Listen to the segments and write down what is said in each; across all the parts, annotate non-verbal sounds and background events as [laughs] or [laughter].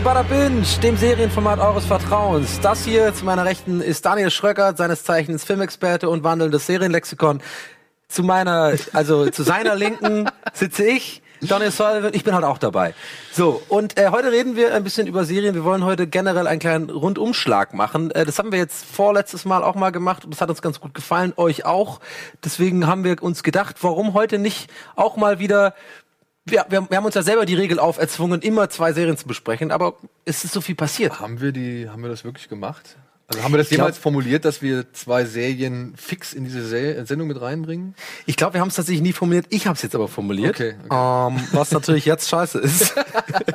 zu Bada Binge, dem Serienformat eures Vertrauens. Das hier zu meiner Rechten ist Daniel Schröckert, seines Zeichens Filmexperte und wandelndes Serienlexikon. Zu meiner, also zu seiner Linken [laughs] sitze ich, Daniel Sullivan, ich bin halt auch dabei. So, und äh, heute reden wir ein bisschen über Serien. Wir wollen heute generell einen kleinen Rundumschlag machen. Äh, das haben wir jetzt vorletztes Mal auch mal gemacht und das hat uns ganz gut gefallen, euch auch. Deswegen haben wir uns gedacht, warum heute nicht auch mal wieder wir, wir, wir haben uns ja selber die Regel auferzwungen, immer zwei Serien zu besprechen, aber es ist so viel passiert. Haben wir die, haben wir das wirklich gemacht? Also haben wir das jemals formuliert, dass wir zwei Serien fix in diese Se Sendung mit reinbringen? Ich glaube, wir haben es tatsächlich nie formuliert. Ich habe es jetzt aber formuliert. Okay, okay. Ähm, was [laughs] natürlich jetzt scheiße ist.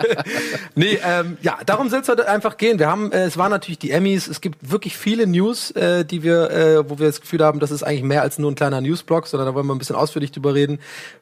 [laughs] nee, ähm, ja, darum soll es heute einfach gehen. Wir haben, äh, es waren natürlich die Emmys. Es gibt wirklich viele News, äh, die wir, äh, wo wir das Gefühl haben, das ist eigentlich mehr als nur ein kleiner Newsblock, sondern da wollen wir ein bisschen ausführlich drüber reden.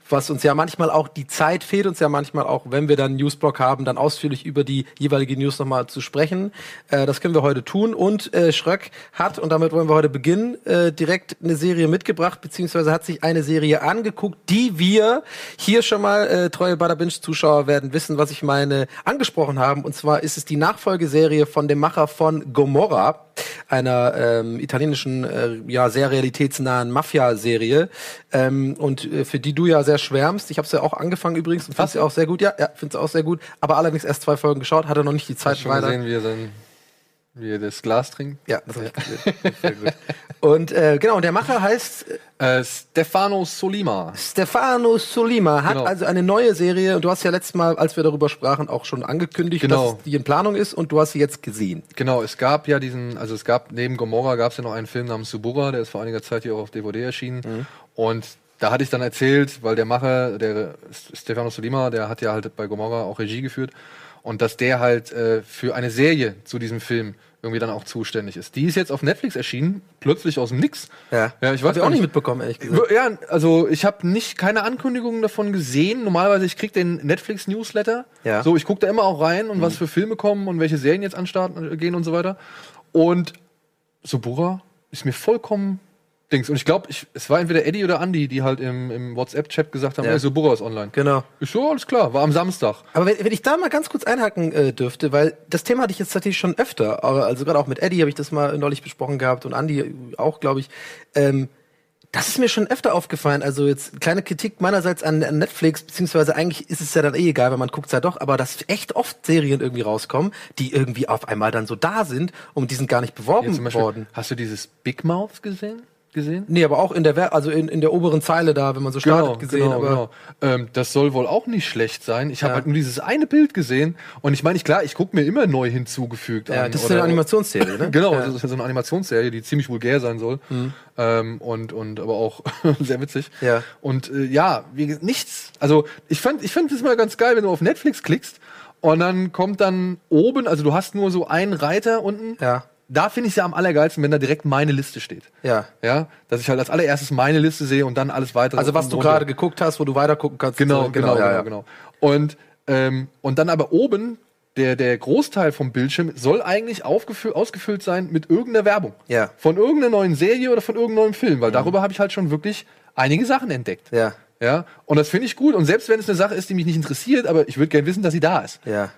Was uns ja manchmal auch die Zeit fehlt, uns ja manchmal auch, wenn wir dann einen Newsblock haben, dann ausführlich über die jeweilige News nochmal zu sprechen. Äh, das können wir heute tun und äh, Schröck hat, und damit wollen wir heute beginnen, äh, direkt eine Serie mitgebracht, beziehungsweise hat sich eine Serie angeguckt, die wir hier schon mal, äh, treue Bada Binge-Zuschauer werden wissen, was ich meine, angesprochen haben. Und zwar ist es die Nachfolgeserie von dem Macher von Gomorra, einer ähm, italienischen, äh, ja, sehr realitätsnahen Mafia-Serie. Ähm, und äh, für die du ja sehr schwärmst. Ich habe es ja auch angefangen übrigens und finde sie auch sehr gut. Ja, ja finde es auch sehr gut. Aber allerdings erst zwei Folgen geschaut, hatte noch nicht die Zeit weiter. gesehen, wie er, wie er das Glas trinkt? Ja, das hab ich gesehen. Sehr gut. Und äh, genau, und der Macher heißt äh, Äh, Stefano Solima. Stefano Solima, hat Genau. also eine neue Serie und du hast ja letztes Mal, als wir darüber sprachen, auch schon angekündigt, Genau. dass die in Planung ist und du hast sie jetzt gesehen. Genau, es gab ja diesen, also es gab neben Gomorra gab es ja noch einen Film namens Subura, der ist vor einiger Zeit hier auch auf DVD erschienen. Mhm. Und da hatte ich dann erzählt, weil der Macher, der Stefano Solima, der hat ja halt bei Gomorra auch Regie geführt und dass der halt äh, für eine Serie zu diesem Film irgendwie dann auch zuständig ist. Die ist jetzt auf Netflix erschienen, plötzlich aus dem Nix. Ja, ja ich Hab weiß ich gar auch nicht mitbekommen, ehrlich gesagt. Ja, also ich habe nicht keine Ankündigungen davon gesehen. Normalerweise ich krieg den Netflix Newsletter. Ja. Mhm. So, ich gucke da immer auch rein und was für Filme kommen und welche Serien jetzt an den Start äh, gehen und so weiter. Und Subura ist mir vollkommen Dings. Und ich glaube, es war entweder Eddie oder Andy, die halt im, im WhatsApp-Chat gesagt haben, Ja. ey, Subura ist online. Genau. Ich so, alles klar, war am Samstag. Aber wenn, wenn ich da mal ganz kurz einhaken äh, dürfte, weil das Thema hatte ich jetzt tatsächlich schon öfter, also gerade auch mit Eddie habe ich das mal neulich besprochen gehabt und Andy auch, glaube ich. Ähm, das ist mir schon öfter aufgefallen. Also jetzt kleine Kritik meinerseits an, an Netflix, beziehungsweise eigentlich ist es ja dann eh egal, weil man guckt's ja doch, aber dass echt oft Serien irgendwie rauskommen, die irgendwie auf einmal dann so da sind und die sind gar nicht beworben zum Beispiel, worden. hast du dieses Big Mouth gesehen? Gesehen? Nee, aber auch in der also in, in der oberen Zeile da, wenn man so startet, gesehen. aber genau. Ähm, das soll wohl auch nicht schlecht sein. Ich habe Ja. halt nur dieses eine Bild gesehen und ich meine, ich klar, ich gucke mir immer neu hinzugefügt ja, an. das ist oder- eine Animationsserie, ne? [laughs] Genau, Ja. Mhm. das ist ja so eine Animationsserie, die ziemlich vulgär sein soll. Ähm, und, und aber auch [laughs] sehr witzig. Ja. Und äh, ja, wie, nichts. Also ich fand, ich fand es mal ganz geil, wenn du auf Netflix klickst und dann kommt dann oben, also du hast nur so einen Reiter unten. Ja. Da finde ich es ja am allergeilsten, wenn da direkt meine Liste steht. Ja. Ja, dass ich halt als allererstes meine Liste sehe und dann alles weitere. Also was du gerade geguckt hast, wo du weiter gucken kannst. Genau, So, genau, genau, ja, ja. genau. Und, ähm, und dann aber oben, der, der Großteil vom Bildschirm soll eigentlich ausgefüllt sein mit irgendeiner Werbung. Ja. Mhm. Von irgendeiner neuen Serie oder von irgendeinem neuen Film, weil darüber habe ich halt schon wirklich einige Sachen entdeckt. Ja. Ja, und das finde ich gut. Und selbst wenn es eine Sache ist, die mich nicht interessiert, aber ich würde gerne wissen, dass sie da ist. Ja.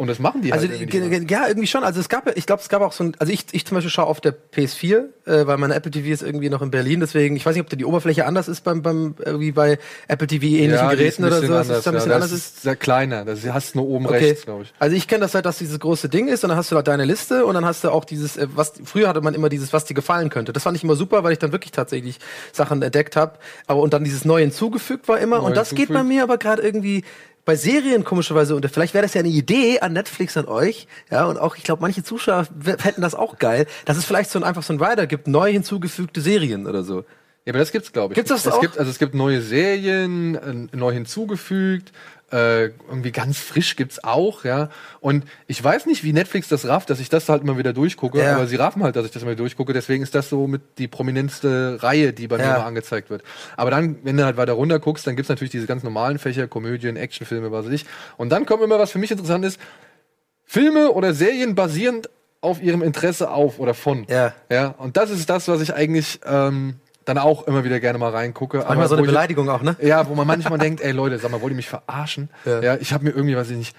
Und das machen die Also halt irgendwie ja, irgendwie schon. Also es gab, ich glaube, es gab auch so ein, also ich, ich zum Beispiel schaue auf der PS4, äh, weil meine Apple TV ist irgendwie noch in Berlin, deswegen, ich weiß nicht, ob da die Oberfläche anders ist beim, beim irgendwie bei Apple TV ähnlichen Ja, ist Geräten oder so, anders, da ein bisschen ja, anders das ist. sehr kleiner. Das hast du nur oben Okay. rechts, glaube ich. Also ich kenne das halt, dass dieses große Ding ist und dann hast du da deine Liste und dann hast du auch dieses, äh, was früher hatte man immer dieses, was dir gefallen könnte. Das fand ich immer super, weil ich dann wirklich tatsächlich Sachen entdeckt habe. Aber und dann dieses Neu hinzugefügt war immer. Neu und das geht bei hinzufügt. mir aber gerade irgendwie bei Serien komischerweise und vielleicht wäre das ja eine Idee an Netflix an euch, ja und auch ich glaube manche Zuschauer hätten das auch geil, dass es vielleicht so ein, einfach so ein Rider gibt, neu hinzugefügte Serien oder so. Ja, aber das gibt's, glaube ich. Gibt's das es auch? Gibt, also es gibt neue Serien, äh, neu hinzugefügt, äh, irgendwie ganz frisch gibt's auch, ja. Und ich weiß nicht, wie Netflix das rafft, dass ich das halt immer wieder durchgucke, Ja. aber sie raffen halt, dass ich das wieder durchgucke, deswegen ist das so mit die prominenteste Reihe, die bei mir Ja. mal angezeigt wird. Aber dann, wenn du halt weiter runter guckst, dann gibt's natürlich diese ganz normalen Fächer, Komödien, Actionfilme, was weiß ich. Und dann kommt immer, was für mich interessant ist, Filme oder Serien basierend auf ihrem Interesse auf oder von. Ja. Ja, und das ist das, was ich eigentlich ähm, dann auch immer wieder gerne mal reingucke. Manchmal so wo eine ich- Beleidigung auch, ne? Ja, wo man manchmal [laughs] denkt, ey Leute, sag mal, wollt ihr mich verarschen? Ja. Ja, ich habe mir irgendwie, weiß ich nicht,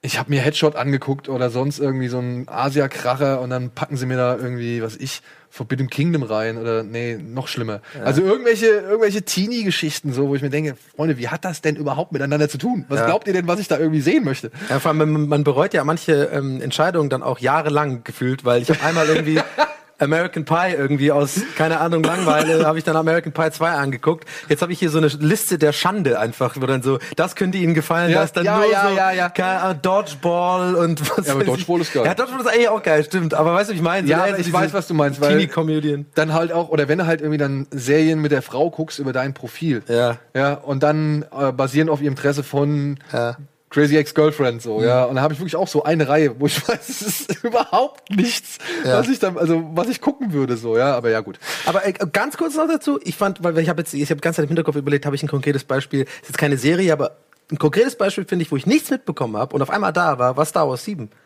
ich habe mir Headshot angeguckt oder sonst irgendwie so ein Asia-Kracher und dann packen sie mir da irgendwie, was ich, Forbidden Kingdom rein oder nee, noch schlimmer. Ja. Also irgendwelche, irgendwelche Teenie-Geschichten so, wo ich mir denke, Freunde, wie hat das denn überhaupt miteinander zu tun? Was ja. glaubt ihr denn, was ich da irgendwie sehen möchte? Ja, vor allem, man, man bereut ja manche ähm, Entscheidungen dann auch jahrelang gefühlt, weil ich habe einmal irgendwie [laughs] American Pie irgendwie aus, keine Ahnung, Langweile, [laughs] habe ich dann American Pie 2 angeguckt. Jetzt habe ich hier so eine Liste der Schande einfach, wo dann so, das könnte Ihnen gefallen, ja, da ist dann ja, nur ja, so ja, ja. Keine Ahnung, Dodgeball und was Ja, aber Dodgeball ist geil. Ja, Dodgeball ist eigentlich auch geil, stimmt. Aber weißt du, ich meine? Ja, ich weiß, was du meinst. Teenie-Comedian. Dann halt auch, oder wenn du halt irgendwie dann Serien mit der Frau guckst über dein Profil. Ja. Ja, und dann äh, basierend auf ihrem Interesse von ja. Crazy Ex-Girlfriend so, mhm. ja. Und da habe ich wirklich auch so eine Reihe, wo ich [laughs] weiß, es ist überhaupt nichts, ja. was ich dann, also was ich gucken würde, so, ja. Aber ja, gut. Aber äh, ganz kurz noch dazu, ich fand, weil ich habe jetzt, ich habe ganz im Hinterkopf überlegt, habe ich ein konkretes Beispiel, ist jetzt keine Serie, aber ein konkretes Beispiel finde ich, wo ich nichts mitbekommen habe und auf einmal da war, war Star Wars 7. Da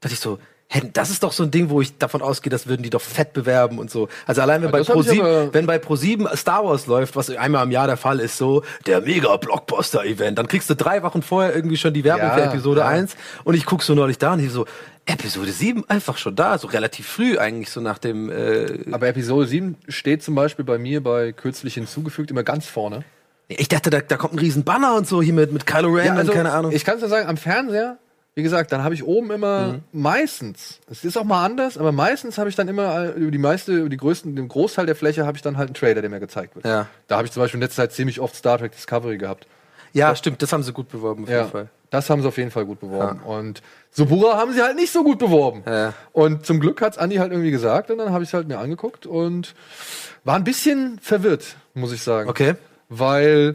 dachte ich so, das ist doch so ein Ding, wo ich davon ausgehe, das würden die doch fett bewerben und so. Also allein wenn bei Pro7, wenn bei Pro7 Star Wars läuft, was einmal im Jahr der Fall ist, so der mega Blockbuster Event, dann kriegst du drei Wochen vorher irgendwie schon die Werbung ja, für Episode ja. 1 und ich guck so neulich da und ich so Episode 7 einfach schon da, so relativ früh eigentlich so nach dem äh Aber Episode 7 steht zum Beispiel bei mir bei kürzlich hinzugefügt immer ganz vorne. Ich dachte, da, da kommt ein riesen Banner und so hier mit, mit Kylo Ren ja, also, und keine Ahnung. Ich kann es ja sagen, am Fernseher wie gesagt, dann habe ich oben immer mhm. meistens, es ist auch mal anders, aber meistens habe ich dann immer über die meiste, über die größten, den Großteil der Fläche habe ich dann halt einen Trailer, der mir gezeigt wird. Ja. Da habe ich zum Beispiel in letzter Zeit ziemlich oft Star Trek Discovery gehabt. Ja, das, stimmt, das haben sie gut beworben, auf ja, jeden Fall. Das haben sie auf jeden Fall gut beworben. Ja. Und Subura haben sie halt nicht so gut beworben. Ja. Und zum Glück hat's Andi halt irgendwie gesagt und dann habe ich es halt mir angeguckt und war ein bisschen verwirrt, muss ich sagen. Okay. Weil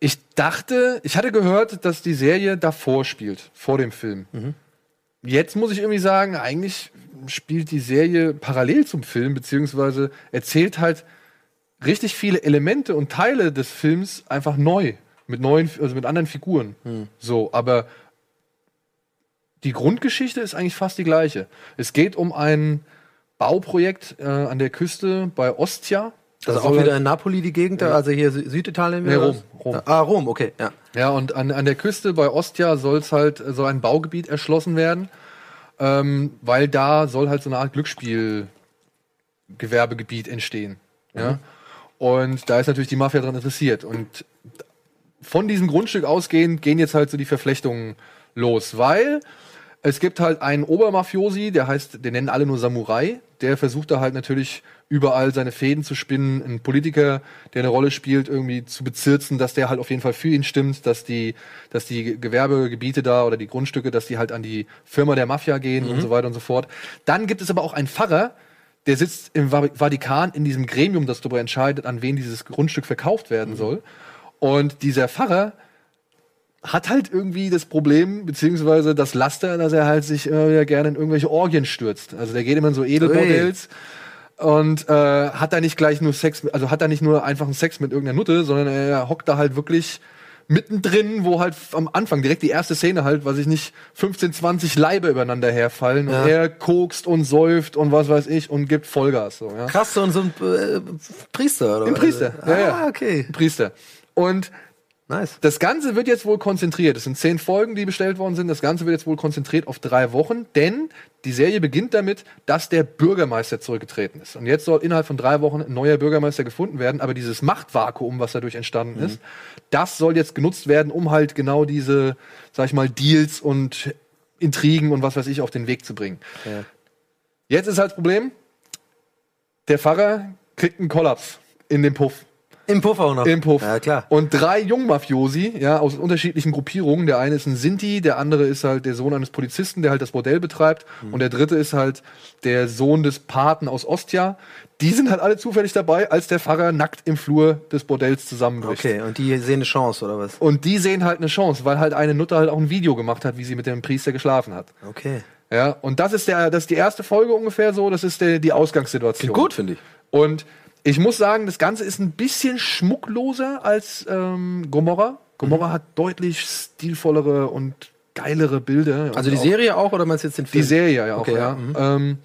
ich dachte, ich hatte gehört, dass die Serie davor spielt, vor dem Film. Mhm. Jetzt muss ich irgendwie sagen, eigentlich spielt die Serie parallel zum Film, beziehungsweise erzählt halt richtig viele Elemente und Teile des Films einfach neu. Mit neuen, also mit anderen Figuren. Mhm. So, aber die Grundgeschichte ist eigentlich fast die gleiche. Es geht um ein Bauprojekt äh, an der Küste bei Ostia. Also auch wieder in Napoli die Gegend, ja. also hier Süditalien? Nee, Rom, Rom. Ah, Rom, okay, ja. Ja, und an, an der Küste bei Ostia soll es halt so ein Baugebiet erschlossen werden, ähm, weil da soll halt so eine Art Glücksspielgewerbegebiet entstehen. Mhm. Ja. Und da ist natürlich die Mafia dran interessiert. Und von diesem Grundstück ausgehend gehen jetzt halt so die Verflechtungen los, weil es gibt halt einen Obermafiosi, der heißt, den nennen alle nur Samurai, der versucht da halt natürlich überall seine Fäden zu spinnen, einen Politiker, der eine Rolle spielt, irgendwie zu bezirzen, dass der halt auf jeden Fall für ihn stimmt, dass die, dass die Gewerbegebiete da oder die Grundstücke, dass die halt an die Firma der Mafia gehen mhm. und so weiter und so fort. Dann gibt es aber auch einen Pfarrer, der sitzt im Vatikan in diesem Gremium, das darüber entscheidet, an wen dieses Grundstück verkauft werden mhm. soll. Und dieser Pfarrer hat halt irgendwie das Problem, beziehungsweise das Laster, dass er halt sich immer wieder gerne in irgendwelche Orgien stürzt. Also der geht immer in so Edelbordells. Und äh, hat da nicht gleich nur Sex, also hat da nicht nur einfach einen Sex mit irgendeiner Nutte, sondern er hockt da halt wirklich mittendrin, wo halt am Anfang direkt die erste Szene halt, was ich nicht 15, 20 Leibe übereinander herfallen ja. und er kokst und säuft und was weiß ich und gibt Vollgas so, ja. Krass, so ein, so ein äh, Priester oder? Ein Priester. Also, ja, ja. Ah, okay. Priester. Und Nice. Das Ganze wird jetzt wohl konzentriert. Es sind zehn Folgen, die bestellt worden sind. Das Ganze wird jetzt wohl konzentriert auf drei Wochen, denn die Serie beginnt damit, dass der Bürgermeister zurückgetreten ist. Und jetzt soll innerhalb von drei Wochen ein neuer Bürgermeister gefunden werden. Aber dieses Machtvakuum, was dadurch entstanden mhm. ist, das soll jetzt genutzt werden, um halt genau diese, sag ich mal, Deals und Intrigen und was weiß ich auf den Weg zu bringen. Ja. Jetzt ist halt das Problem, der Pfarrer kriegt einen Kollaps in dem Puff. Im Puff auch noch. Im Puff. Ja, klar. Und drei Jungmafiosi, ja, aus unterschiedlichen Gruppierungen. Der eine ist ein Sinti, der andere ist halt der Sohn eines Polizisten, der halt das Bordell betreibt. Mhm. Und der dritte ist halt der Sohn des Paten aus Ostia. Die sind halt alle zufällig dabei, als der Pfarrer nackt im Flur des Bordells zusammenbricht. Okay, und die sehen eine Chance, oder was? Und die sehen halt eine Chance, weil halt eine Nutte halt auch ein Video gemacht hat, wie sie mit dem Priester geschlafen hat. Okay. Ja, und das ist der, das ist die erste Folge ungefähr so, das ist der, die Ausgangssituation. Klingt gut, finde ich. Und ich muss sagen, das Ganze ist ein bisschen schmuckloser als ähm, Gomorra. Gomorra mhm. hat deutlich stilvollere und geilere Bilder. Also die Serie auch oder meinst du jetzt den Film? Die Serie ja auch, okay, ja. Mhm. Ähm,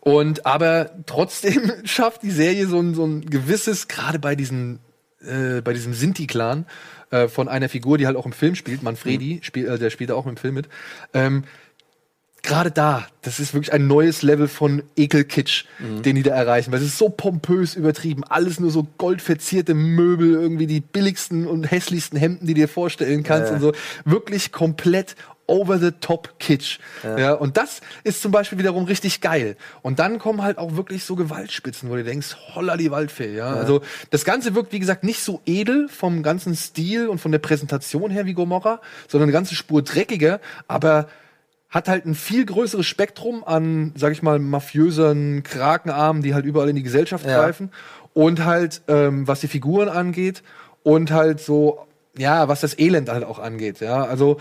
und aber trotzdem [laughs] schafft die Serie so ein, so ein gewisses, gerade bei diesen äh, bei diesem Sinti-Clan äh, von einer Figur, die halt auch im Film spielt, Manfredi, spiel, äh, der spielt auch im Film mit. Ähm, Gerade da, das ist wirklich ein neues Level von Ekelkitsch, den die da erreichen, weil es ist so pompös übertrieben, alles nur so goldverzierte Möbel, irgendwie die billigsten und hässlichsten Hemden, die du dir vorstellen kannst Ja. und so, wirklich komplett over the top Kitsch. Ja. und das ist zum Beispiel wiederum richtig geil. Und dann kommen halt auch wirklich so Gewaltspitzen, wo du denkst, holla die Waldfee, ja. Also das Ganze wirkt, wie gesagt, nicht so edel vom ganzen Stil und von der Präsentation her wie Gomorra, sondern eine ganze Spur dreckiger, aber hat halt ein viel größeres Spektrum an, sag ich mal, mafiösen Krakenarmen, die halt überall in die Gesellschaft Ja. greifen. Und halt, ähm, was die Figuren angeht und halt so, ja, was das Elend halt auch angeht. Ja, also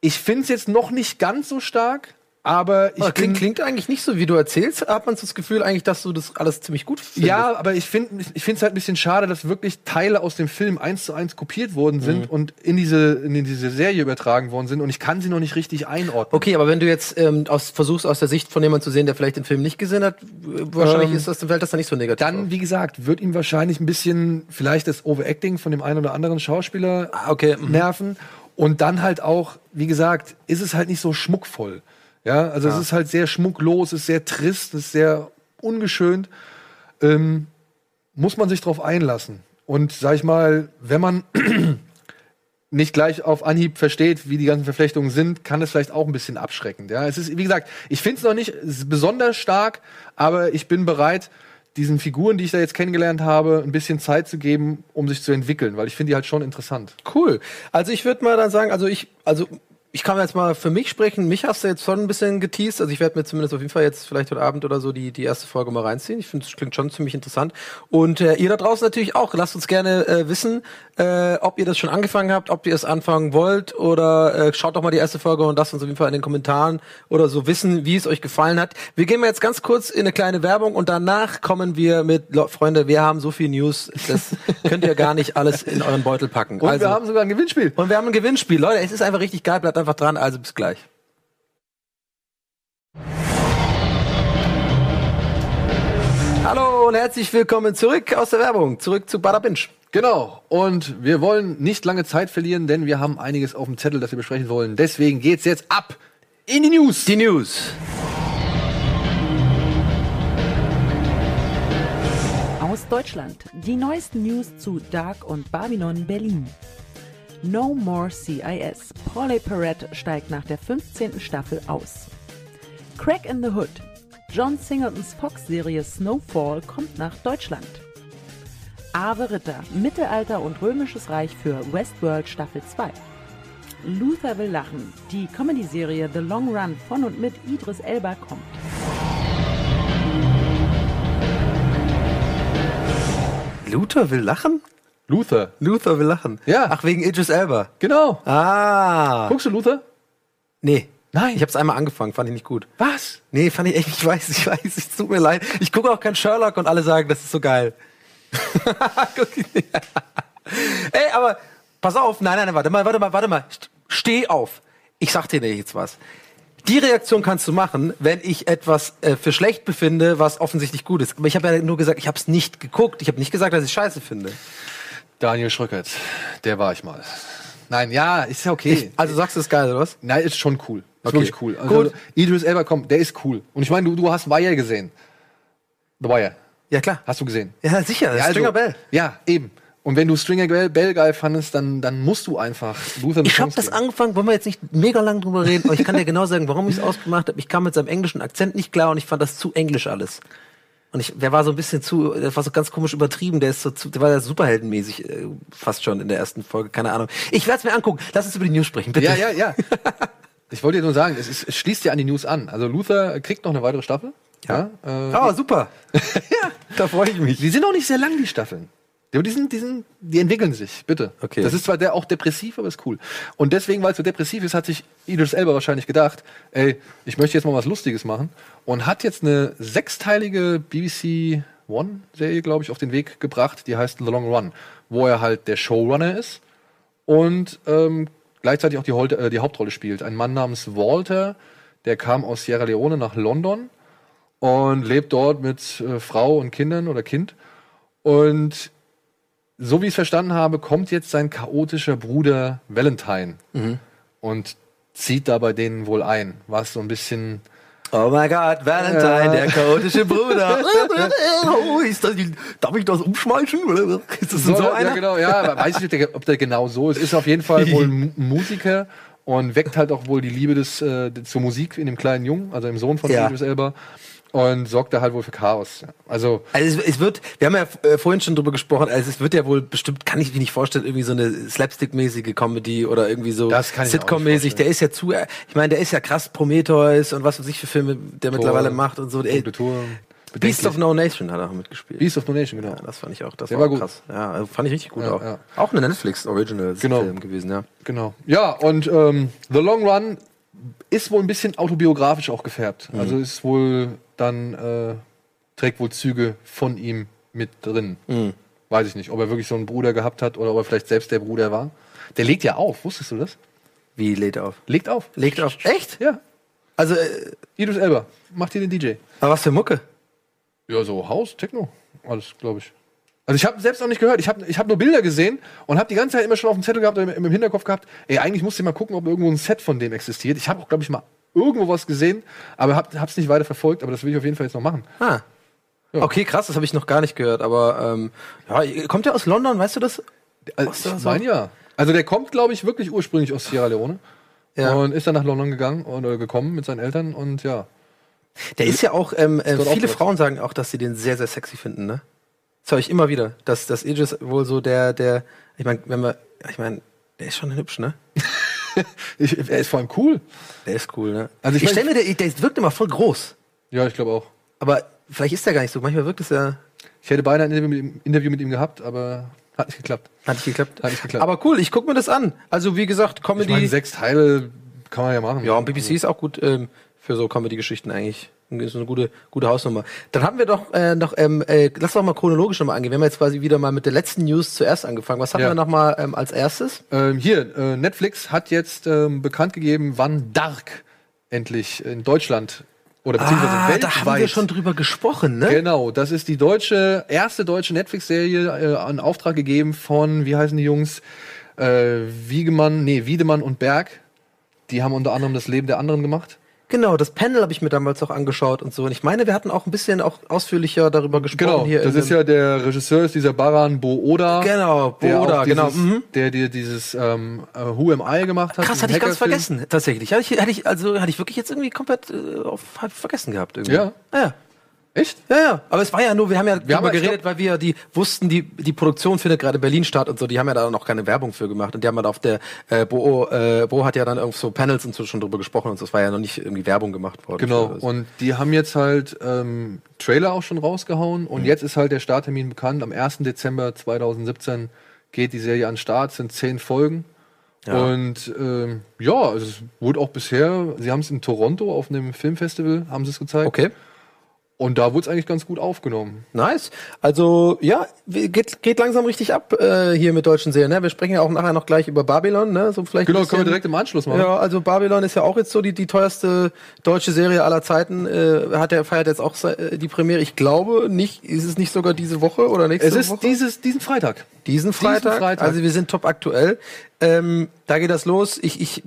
ich finde es jetzt noch nicht ganz so stark, aber ich bin, klingt, klingt eigentlich nicht so, wie du erzählst. Hat man so das Gefühl eigentlich, dass du das alles ziemlich gut findest. Ja, aber ich finde ich finde es halt ein bisschen schade, dass wirklich Teile aus dem Film eins zu eins kopiert worden sind und in diese, in diese Serie übertragen worden sind und ich kann sie noch nicht richtig einordnen. Okay, aber wenn du jetzt ähm, aus, versuchst, aus der Sicht von jemandem zu sehen, der vielleicht den Film nicht gesehen hat, wahrscheinlich Ähm, ist das, fällt das dann nicht so negativ. Dann, auf. wie gesagt, wird ihm wahrscheinlich ein bisschen vielleicht das Overacting von dem einen oder anderen Schauspieler Ah, okay, mhm. nerven. Und dann halt auch, wie gesagt, ist es halt nicht so schmuckvoll. Ja, also es ist halt sehr schmucklos, es ist sehr trist, es ist sehr ungeschönt. Ähm, muss man sich drauf einlassen. Und sag ich mal, wenn man [clears throat] nicht gleich auf Anhieb versteht, wie die ganzen Verflechtungen sind, kann es vielleicht auch ein bisschen abschreckend. Ja, es ist, wie gesagt, ich finde es noch nicht besonders stark, aber ich bin bereit, diesen Figuren, die ich da jetzt kennengelernt habe, ein bisschen Zeit zu geben, um sich zu entwickeln, weil ich finde die halt schon interessant. Cool. Also ich würde mal dann sagen, also ich, also ich kann jetzt mal für mich sprechen. Mich hast du jetzt schon ein bisschen geteased. Also ich werde mir zumindest auf jeden Fall jetzt vielleicht heute Abend oder so die, die erste Folge mal reinziehen. Ich finde, es klingt schon ziemlich interessant. Und äh, ihr da draußen natürlich auch. Lasst uns gerne äh, wissen, äh, ob ihr das schon angefangen habt, ob ihr es anfangen wollt oder äh, schaut doch mal die erste Folge und lasst uns auf jeden Fall in den Kommentaren oder so wissen, wie es euch gefallen hat. Wir gehen mal jetzt ganz kurz in eine kleine Werbung und danach kommen wir mit, Freunde, wir haben so viel News, das [laughs] könnt ihr gar nicht alles in euren Beutel packen. Und also, wir haben sogar ein Gewinnspiel. und wir haben ein Gewinnspiel. Leute, es ist einfach richtig geil. Bleibt einfach dran. Also bis gleich. Hallo und herzlich willkommen zurück aus der Werbung. Zurück zu Bada Binge. Genau. Und wir wollen nicht lange Zeit verlieren, denn wir haben einiges auf dem Zettel, das wir besprechen wollen. Deswegen geht's jetzt ab in die News. Die News. Aus Deutschland. Die neuesten News zu Dark und Babylon Berlin. No More CIS. Pauley Perrette steigt nach der 15. Staffel aus. Crack in the Hood. John Singletons Fox-Serie Snowfall kommt nach Deutschland. Ave Ritter. Mittelalter und Römisches Reich für Westworld Staffel 2. Luther will lachen. Die Comedy-Serie The Long Run von und mit Idris Elba kommt. Luther will lachen? Luther. Luther will lachen. Ja. Ach, wegen Idris Elba. Genau. Ah. Guckst du Luther? Nee. Nein. Ich habe es einmal angefangen, fand ich nicht gut. Was? Nee, fand ich echt, ich weiß, ich weiß, es tut mir leid. Ich gucke auch kein Sherlock und alle sagen, das ist so geil. [laughs] Ey, aber pass auf, nein, nein, nein, warte mal, warte mal, warte mal. St- Steh auf. Ich sag dir jetzt was. Die Reaktion kannst du machen, wenn ich etwas äh, für schlecht befinde, was offensichtlich gut ist. Aber ich habe ja nur gesagt, ich habe es nicht geguckt. Ich habe nicht gesagt, dass ich scheiße finde. Daniel Schröckert. Der war ich mal. Nein, ja, ist ja okay. Also sagst du, es ist geil, oder was? Nein, ist schon cool. Ist Okay. wirklich cool. Also, Gut. Idris Elba kommt, der ist cool. Und ich meine, du, du hast Wire gesehen. The Wire. Ja, klar. Hast du gesehen? Ja, sicher. Ja, also- Stringer Bell. Ja, eben. Und wenn du Stringer Bell, Bell geil fandest, dann, dann musst du einfach Luther Ich habe das angefangen, wollen wir jetzt nicht mega lang drüber reden, aber ich kann dir genau sagen, warum ich es ausgemacht habe. Ich kam mit seinem englischen Akzent nicht klar und ich fand das zu englisch alles. Und ich, der war so ein bisschen zu, der war so ganz komisch übertrieben, der ist so zu, der war ja superheldenmäßig, äh, fast schon in der ersten Folge, keine Ahnung. Ich werde es mir angucken. Lass uns über die News sprechen, bitte. Ja, ja, ja. Ich wollte dir nur sagen, es, ist, es schließt ja an die News an. Also Luther kriegt noch eine weitere Staffel. Ja. äh, Oh, super. [laughs] ja, da freue ich mich. Die sind auch nicht sehr lang, die Staffeln. Die, sind, die, sind, die entwickeln sich, bitte. Okay. Das ist zwar der auch depressiv, aber ist cool. Und deswegen, weil es so depressiv ist, hat sich Idris Elba wahrscheinlich gedacht, ey, ich möchte jetzt mal was Lustiges machen. Und hat jetzt eine sechsteilige BBC One-Serie, glaube ich, auf den Weg gebracht, die heißt The Long Run, wo er halt der Showrunner ist und ähm, gleichzeitig auch die, äh, die Hauptrolle spielt. Ein Mann namens Walter, der kam aus Sierra Leone nach London und lebt dort mit äh, Frau und Kindern oder Kind. Und so wie ich es verstanden habe, kommt jetzt sein chaotischer Bruder Valentine und zieht da bei denen wohl ein, was so ein bisschen Oh mein Gott, Valentine, Ja. der chaotische Bruder. [laughs] oh, ist das, darf ich das umschmeißen? Ist das so, So, einer? Ja, genau, ja, weiß ich nicht, ob der, ob der genau so ist. Ist auf jeden Fall [laughs] wohl ein Musiker und weckt halt auch wohl die Liebe des, äh, zur Musik in dem kleinen Jungen, also im Sohn von Ja. Idris Elba. Und sorgt da halt wohl für Chaos. Also, Also es, es wird, wir haben ja äh, vorhin schon drüber gesprochen, also es wird ja wohl bestimmt, kann ich mir nicht vorstellen, irgendwie so eine Slapstick-mäßige Comedy oder irgendwie so Sitcom-mäßig. Der ist ja zu, äh, ich meine, der ist ja krass Prometheus und was weiß ich für Filme der mittlerweile macht und so. Ey, Beast of. No Nation hat er auch mitgespielt. Beast of No Nation, genau. Ja, das fand ich auch, das Der war, war krass. Ja, also fand ich richtig gut Ja, auch. ja. Auch eine Netflix-Original Genau. Gewesen, ja. Genau. Ja, und ähm, The Long Run ist wohl ein bisschen autobiografisch auch gefärbt. Mhm. Also ist wohl dann, äh, trägt wohl Züge von ihm mit drin. Mhm. Weiß ich nicht, ob er wirklich so einen Bruder gehabt hat oder ob er vielleicht selbst der Bruder war. Der legt ja auf, wusstest du das? Wie lädt er auf? Legt auf. Legt auf. Echt? Ja. Also, äh, Idris Elba. Macht hier den DJ. aber was für Mucke? Ja, so Haus, Techno. Alles, glaube ich. Also ich habe selbst noch nicht gehört. Ich habe ich hab nur Bilder gesehen und habe die ganze Zeit immer schon auf dem Zettel gehabt oder im, im Hinterkopf gehabt, ey, eigentlich musst du mal gucken, ob irgendwo ein Set von dem existiert. Ich habe auch, glaube ich, mal irgendwo was gesehen, aber hab, hab's nicht weiter verfolgt, aber das will ich auf jeden Fall jetzt noch machen. Ah. Ja. Okay, krass, das habe ich noch gar nicht gehört, aber ähm, ja, kommt der aus London, weißt du das? Also, ich so. meine ja. Also der kommt, glaube ich, wirklich ursprünglich aus Sierra Leone Ja. und ist dann nach London gegangen oder gekommen mit seinen Eltern und ja. Der ist ja auch, ähm, äh, viele aufgewachsen. Frauen sagen auch, dass sie den sehr, sehr sexy finden, ne? Das höre ich immer wieder, dass, dass Idris wohl so der, der, ich meine, wenn wir, ich meine, der ist schon hübsch, ne? [laughs] Ich, er ist vor allem cool. Der ist cool, ne? Also ich ich stelle mir, der, der wirkt immer voll groß, Ja, ich glaube auch. aber vielleicht ist der gar nicht so. Manchmal wirkt es ja, Ich hätte beinahe ein Interview mit, ihm, Interview mit ihm gehabt, aber hat nicht geklappt. hat nicht geklappt. Hat nicht geklappt. Aber cool, ich guck mir das an. Also wie gesagt, Ich Comedy. meine, sechs Teile kann man ja machen. Ja, und BBC ist auch gut ähm, für so Comedy-Geschichten eigentlich. Ist eine gute, gute Hausnummer. Dann haben wir doch äh, noch, ähm, äh, lass doch mal chronologisch nochmal angehen. Wir haben jetzt quasi wieder mal mit der letzten News zuerst angefangen. Was haben Ja. wir nochmal ähm, als erstes? Ähm, hier, äh, Netflix hat jetzt ähm, bekannt gegeben, wann Dark endlich in Deutschland oder beziehungsweise weltweit. Ah, da haben wir schon drüber gesprochen, ne? Genau, das ist die deutsche, erste deutsche Netflix-Serie äh, an Auftrag gegeben von, wie heißen die Jungs? Äh, Wiegemann, nee, Wiedemann und Berg. Die haben unter anderem das Leben der anderen gemacht. Genau, das Panel habe ich mir damals auch angeschaut und so. Und ich meine, wir hatten auch ein bisschen auch ausführlicher darüber gesprochen Genau, hier. das ist ja der Regisseur, ist dieser Baran Booda. Genau, Booda, genau, mhm. Der dir dieses ähm, äh, Who Am I gemacht hat. Krass, hatte ich ganz vergessen, tatsächlich. Hatte ich, hatte ich, also hatte ich wirklich jetzt irgendwie komplett äh, auf, vergessen gehabt. Irgendwie. Ja. Ah, ja. Echt? Ja, ja, aber es war ja nur, wir haben ja Wir haben geredet, weil wir ja die wussten, die, die Produktion findet gerade in Berlin statt und so, die haben ja da noch keine Werbung für gemacht und die haben halt auf der, äh, Bo, äh, Bo hat ja dann auf so Panels und so schon drüber gesprochen und so, es war ja noch nicht irgendwie Werbung gemacht worden. Genau, und die haben jetzt halt ähm, Trailer auch schon rausgehauen und jetzt ist halt der Starttermin bekannt. Am 1. Dezember 2017 geht die Serie an den Start, sind zehn Folgen. Ja. Und ähm, ja, also es wurde auch bisher, sie haben es in Toronto auf einem Filmfestival, haben sie es gezeigt. Okay. Und da wurde es eigentlich ganz gut aufgenommen. Nice. Also ja, geht, geht langsam richtig ab äh, hier mit deutschen Serien. Ne? Wir sprechen ja auch nachher noch gleich über Babylon. Ne? So vielleicht Genau, ein können wir bisschen- direkt im Anschluss machen. Ja, also Babylon ist ja auch jetzt so die, die teuerste deutsche Serie aller Zeiten. Äh, hat er feiert jetzt auch äh, die Premiere. Ich glaube nicht, ist es nicht sogar diese Woche oder nächste Es ist Woche? dieses, diesen Freitag. diesen Freitag. Freitag. Also wir sind top aktuell. Ähm, da geht das los. Ich, ich,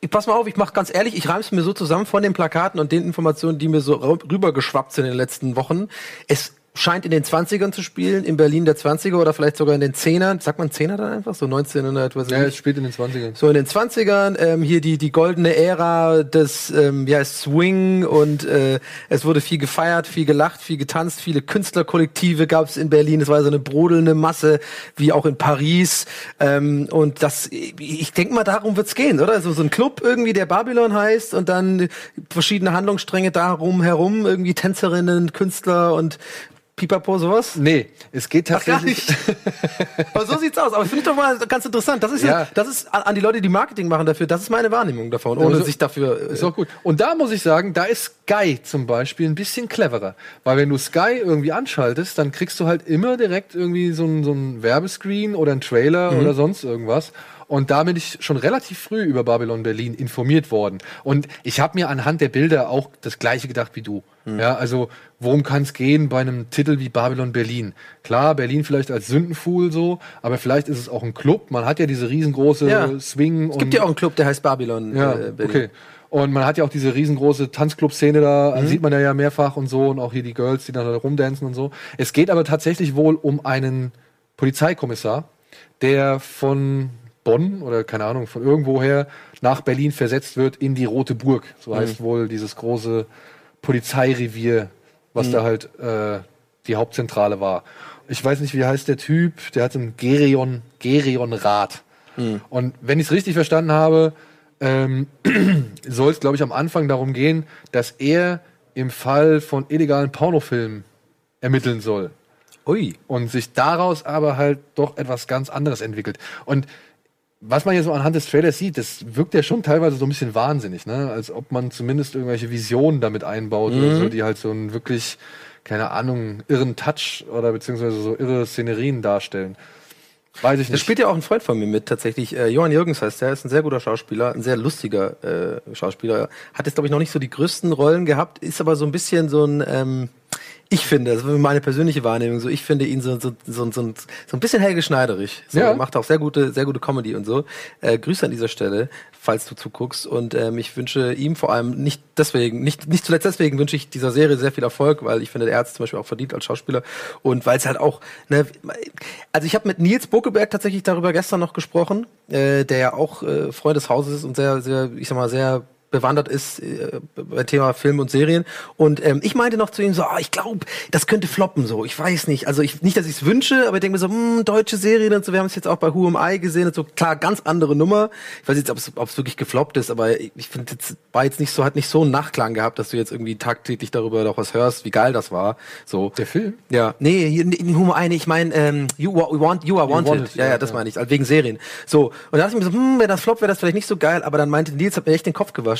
ich pass mal auf, ich mach ganz ehrlich, ich reim's mir so zusammen von den Plakaten und den Informationen, die mir so rü- rübergeschwappt sind in den letzten Wochen. Es scheint in den 20ern zu spielen, in Berlin der 20er oder vielleicht sogar in den 10ern. Sagt man 10er dann einfach? So 1900, weiß ich Ja, es spielt in den 20ern. So in den 20ern, ähm, hier die, die goldene Ära des ähm, ja, Swing und äh, es wurde viel gefeiert, viel gelacht, viel getanzt, viele Künstlerkollektive gab es in Berlin. Es war so eine brodelnde Masse, wie auch in Paris. Ähm, und das, ich denke mal, darum wird's gehen, oder? So, so ein Club irgendwie, der Babylon heißt und dann verschiedene Handlungsstränge darum herum, irgendwie Tänzerinnen, Künstler und Pipapo, sowas? Nee, es geht Ach, gar tatsächlich. nicht. Aber so sieht's aus. Aber finde ich doch mal ganz interessant. Das ist ja, Ja. das ist an, die Leute, die Marketing machen dafür. Das ist meine Wahrnehmung davon, ohne so- sich dafür. Äh, Ist auch gut. Und da muss ich sagen, da ist Sky zum Beispiel ein bisschen cleverer. Weil wenn du Sky irgendwie anschaltest, dann kriegst du halt immer direkt irgendwie so ein, so ein Werbescreen oder ein Trailer Mhm. oder sonst irgendwas. Und da bin ich schon relativ früh über Babylon Berlin informiert worden. Und ich habe mir anhand der Bilder auch das Gleiche gedacht wie du. Hm. Ja, also worum kann es gehen bei einem Titel wie Babylon Berlin? Klar, Berlin vielleicht als Sündenfuhl so, aber vielleicht ist es auch ein Club. Man hat ja diese riesengroße Ja. Swing. Es gibt ja auch einen Club, der heißt Babylon. Ja, äh, Berlin. okay. Und man hat ja auch diese riesengroße Tanzclub-Szene da, Mhm. sieht man ja, ja mehrfach und so, und auch hier die Girls, die dann da rumdancen und so. Es geht aber tatsächlich wohl um einen Polizeikommissar, der von Bonn oder keine Ahnung, von irgendwoher nach Berlin versetzt wird in die Rote Burg. So Mhm. heißt wohl dieses große Polizeirevier, was Mhm. da halt äh, die Hauptzentrale war. Ich weiß nicht, wie heißt der Typ, der hat einen Gerion, Gerion-Rat. Mhm. Und wenn ich es richtig verstanden habe, ähm, [clears throat] soll es, glaube ich, am Anfang darum gehen, dass er im Fall von illegalen Pornofilmen ermitteln soll. Ui. Und sich daraus aber halt doch etwas ganz anderes entwickelt. Und was man hier so anhand des Trailers sieht, das wirkt ja schon teilweise so ein bisschen wahnsinnig, ne? Als ob man zumindest irgendwelche Visionen damit einbaut oder Mhm. so, die halt so einen wirklich, keine Ahnung, irren Touch oder beziehungsweise so irre Szenerien darstellen. Weiß ich nicht. spielt ja auch ein Freund von mir mit, tatsächlich. Äh, Johann Jürgens heißt der, ist ein sehr guter Schauspieler, ein sehr lustiger äh, Schauspieler. Hat jetzt, glaube ich, noch nicht so die größten Rollen gehabt, ist aber so ein bisschen so ein, ähm, ich finde, das ist meine persönliche Wahrnehmung, so ich finde ihn so, so, so, so, so ein bisschen Helge Schneiderig. So, Ja. Er macht auch sehr gute, sehr gute Comedy und so. Äh, Grüße an dieser Stelle, falls du zuguckst. Und ähm, ich wünsche ihm vor allem nicht deswegen, nicht, nicht zuletzt deswegen wünsche ich dieser Serie sehr viel Erfolg, weil ich finde, er hat es zum Beispiel auch verdient als Schauspieler. Und weil es halt auch, ne, also ich habe mit Nils Bokeberg tatsächlich darüber gestern noch gesprochen, äh, der ja auch äh, Freund des Hauses ist und sehr, sehr, ich sag mal, sehr bewandert ist äh, beim Thema Film und Serien. Und ähm, ich meinte noch zu ihm so, ah, ich glaube, das könnte floppen so. Ich weiß nicht. Also ich, nicht, dass ich es wünsche, aber ich denke mir so, hm, deutsche Serien und so. Wir haben es jetzt auch bei Who Am I gesehen und so. Klar, ganz andere Nummer. Ich weiß jetzt, ob es wirklich gefloppt ist, aber ich, ich finde, jetzt war jetzt nicht so, hat nicht so einen Nachklang gehabt, dass du jetzt irgendwie tagtäglich darüber noch was hörst, wie geil das war. So. Der Film? Ja, nee, in Humor eine, ich meine, ähm, you, want, you are wanted. Wanted, ja, ja, ja, das meine ich, also wegen Serien. So, und da dachte ich mir so, hm, wenn das floppt, wäre das vielleicht nicht so geil, aber dann meinte Nils, hat mir echt den Kopf gewaschen,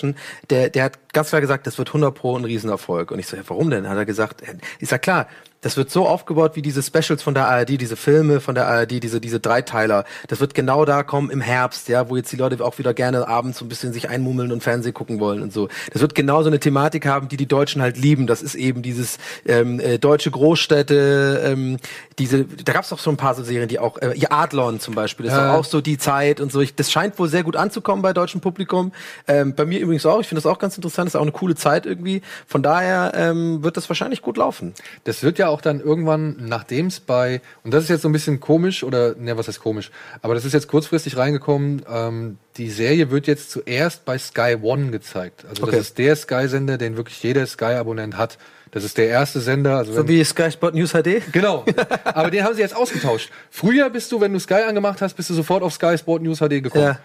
der, der hat ganz klar gesagt, das wird 100 pro ein Riesenerfolg. Und ich so, ja, warum denn? Hat er gesagt, äh, ist ja klar, das wird so aufgebaut wie diese Specials von der ARD, diese Filme von der ARD, diese, diese Dreiteiler. Das wird genau da kommen im Herbst, ja, wo jetzt die Leute auch wieder gerne abends so ein bisschen sich einmummeln und Fernsehen gucken wollen und so. Das wird genau so eine Thematik haben, die die Deutschen halt lieben. Das ist eben dieses ähm, äh, deutsche Großstädte, ähm, diese, da gab es auch so ein paar so Serien, die auch, äh, ihr Adlon zum Beispiel, das ist Ja. auch so die Zeit und so. Ich, das scheint wohl sehr gut anzukommen bei deutschem Publikum. Ähm, bei mir übrigens auch. Ich finde das auch ganz interessant. Das ist auch eine coole Zeit irgendwie. Von daher ähm, wird das wahrscheinlich gut laufen. Das wird ja auch dann irgendwann, nachdem es bei, und das ist jetzt so ein bisschen komisch, oder, ne, was heißt komisch, aber das ist jetzt kurzfristig reingekommen, ähm, die Serie wird jetzt zuerst bei Sky One gezeigt. Also Okay. das ist der Sky-Sender, den wirklich jeder Sky-Abonnent hat. Das ist der erste Sender. Also So wie Sky Sport News HD. Genau. [laughs] Aber den haben sie jetzt ausgetauscht. Früher bist du, wenn du Sky angemacht hast, bist du sofort auf Sky Sport News HD gekommen. Ja.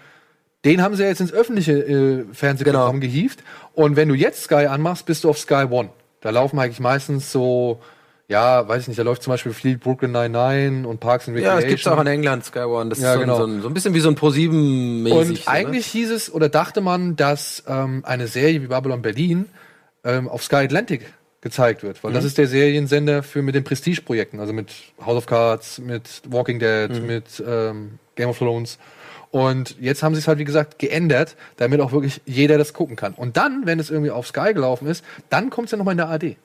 Den haben sie jetzt ins öffentliche äh, Fernsehprogramm Genau. gehievt. Und wenn du jetzt Sky anmachst, bist du auf Sky One. Da laufen eigentlich meistens so, ja, weiß ich nicht, da läuft zum Beispiel viel Brooklyn Nine-Nine und Parks and Ja, Recreation. das gibt's auch in England, Sky One. Das Ja, ist so, genau. ein, so, ein, so ein bisschen wie so ein Pro-7-mäßig. Und eigentlich hieß es oder dachte man, dass ähm, eine Serie wie Babylon Berlin ähm, auf Sky Atlantic gezeigt wird, weil Mhm. das ist der Seriensender für mit den Prestige-Projekten, also mit House of Cards, mit Walking Dead, Mhm. mit ähm, Game of Thrones. Und jetzt haben sie es halt, wie gesagt, geändert, damit auch wirklich jeder das gucken kann. Und dann, wenn es irgendwie auf Sky gelaufen ist, dann kommt es ja nochmal in der AD.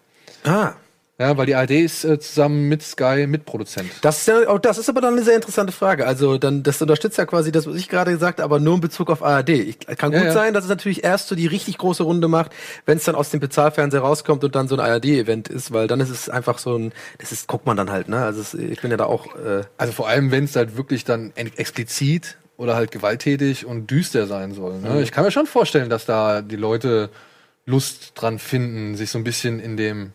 Ah, Ja, weil die AD ist äh, zusammen mit Sky Mitproduzent. das ist, ja, oh, das ist aber dann eine sehr interessante Frage. Also dann, das unterstützt ja quasi das, was ich gerade gesagt habe, aber nur in Bezug auf ARD. Ich, kann Ja, gut ja. sein, dass es natürlich erst so die richtig große Runde macht, wenn es dann aus dem Bezahlfernseher rauskommt und dann so ein ARD-Event ist, weil dann ist es einfach so ein, das ist, guckt man dann halt, ne? Also es, ich bin ja da auch, äh, Also vor allem, wenn es halt wirklich dann explizit oder halt gewalttätig und düster sein soll. Ne? Ich kann mir schon vorstellen, dass da die Leute Lust dran finden, sich so ein bisschen in dem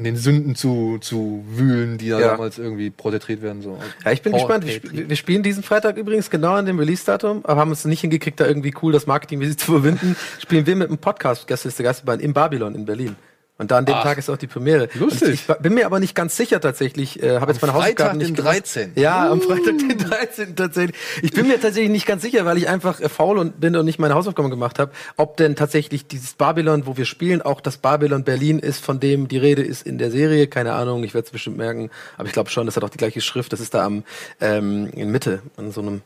in den Sünden zu, zu wühlen, die da Ja. damals irgendwie protestriert werden. So. Ja, ich bin Power gespannt. Wir, wir spielen diesen Freitag übrigens genau an dem Release-Datum, aber haben es nicht hingekriegt, da irgendwie cool das Marketing [laughs] zu verbinden. Spielen wir mit einem Podcast, Gästeliste Geisterbahn, in Babylon in Berlin. Und da an dem Ach, Tag ist auch die Premiere. lustig. Und Ich, bin mir aber nicht ganz sicher tatsächlich. Äh, habe jetzt meine Freitag, Hausaufgaben nicht den gemacht. 13.. Ja, am Freitag den 13. tatsächlich. Ich bin mir tatsächlich nicht ganz sicher, weil ich einfach äh, faul und bin und nicht meine Hausaufgaben gemacht habe, ob denn tatsächlich dieses Babylon, wo wir spielen, auch das Babylon Berlin ist, von dem die Rede ist in der Serie. Keine Ahnung, ich werde es bestimmt merken. Aber ich glaube schon, das hat auch die gleiche Schrift. Das ist da am ähm, in Mitte, an so einem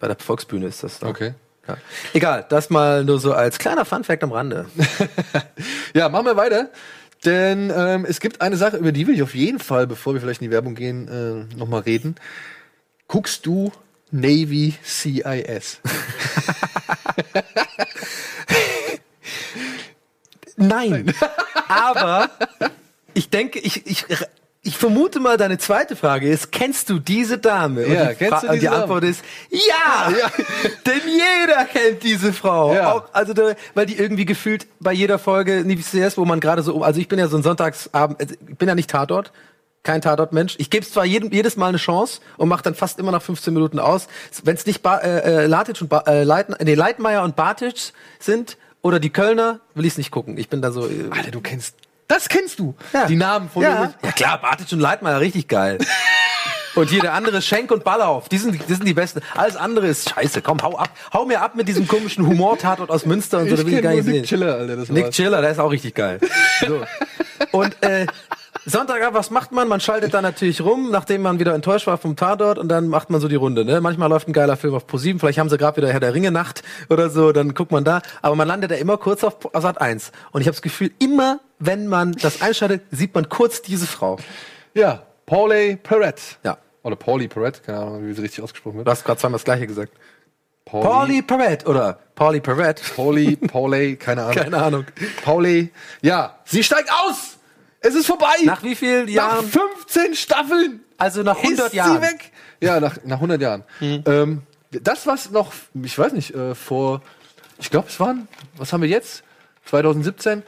Bei der Volksbühne ist das. Da. Okay. Ja. Egal, das mal nur so als kleiner Funfact am Rande. [laughs] Ja, machen wir weiter. Denn ähm, es gibt eine Sache, über die will ich auf jeden Fall, bevor wir vielleicht in die Werbung gehen, äh, nochmal reden. Guckst du Navy CIS? [laughs] Nein. Aber ich denke, ich, ich, ich vermute mal, deine zweite Frage ist, kennst du diese Dame? Ja, Und die, kennst Fra- du diese die Antwort ist ja, [laughs] Ja. denn jeder kennt diese Frau. Ja. Auch, also da, weil die irgendwie gefühlt bei jeder Folge NBCS, wo man gerade so, also ich bin ja so ein Sonntagsabend, also ich bin ja nicht Tatort. Kein Tatort-Mensch. Ich gebe es zwar jedem, jedes Mal eine Chance und mache dann fast immer nach 15 Minuten aus. Wenn es nicht ba äh, äh, Latic und ba äh, Leit nee, Leitmeier und Bartic sind oder die Kölner, will ich es nicht gucken. Ich bin da so. Äh, Alter, du kennst. Das kennst du. ja. Die Namen von ja. ja klar, Bartic und Leitmeier, richtig geil. [laughs] und hier der andere Schenk und Ballauf, die sind, die sind die besten. Alles andere ist scheiße. Komm, hau ab. Hau mir ab mit diesem komischen Humor-Tatort aus Münster und so, da will ich gar nicht Nick sehen. Chiller, Alter. Das Nick war's. Chiller, der ist auch richtig geil. So. [laughs] Und äh, Sonntagabend, was macht man? Man schaltet dann natürlich rum, nachdem man wieder enttäuscht war vom Tatort und dann macht man so die Runde. Ne? Manchmal läuft ein geiler Film auf ProSieben, vielleicht haben sie gerade wieder Herr der Ringe Nacht oder so, dann guckt man da. Aber man landet ja immer kurz auf Sat 1. Und ich habe das Gefühl, immer wenn man das einschaltet, sieht man kurz diese Frau. Ja, Pauley Perrette. Ja. Oder Pauli Perrette, keine Ahnung, wie sie richtig ausgesprochen wird. Du hast gerade zweimal das gleiche gesagt. Pauli Perrette oder Pauli Perrette. Pauli, Pauley, keine Ahnung. Keine Ahnung. Pauley. Ja, sie steigt aus! Es ist vorbei! Nach wie vielen Nach Jahren? 15 Staffeln! Also nach 100 ist Jahren. sie weg? Ja, nach, nach 100 Jahren. Ähm, das, was noch, ich weiß nicht, äh, vor, ich glaube, es waren, was haben wir jetzt? 2017?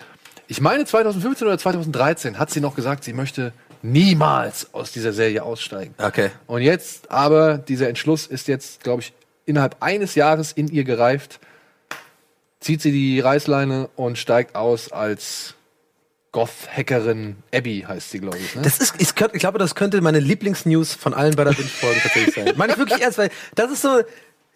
Ich meine 2015 oder 2013 hat sie noch gesagt, sie möchte niemals aus dieser Serie aussteigen. Okay. Und jetzt, aber dieser Entschluss ist jetzt, glaube ich, innerhalb eines Jahres in ihr gereift. Zieht sie die Reißleine und steigt aus als Goth-Hackerin Abby, heißt sie, glaube ich. Ne? Das ist, ich, könnt, ich glaube, das könnte meine Lieblingsnews von allen bei der Binge-Folgen tatsächlich sein. Meine ich wirklich ernst, weil das ist so,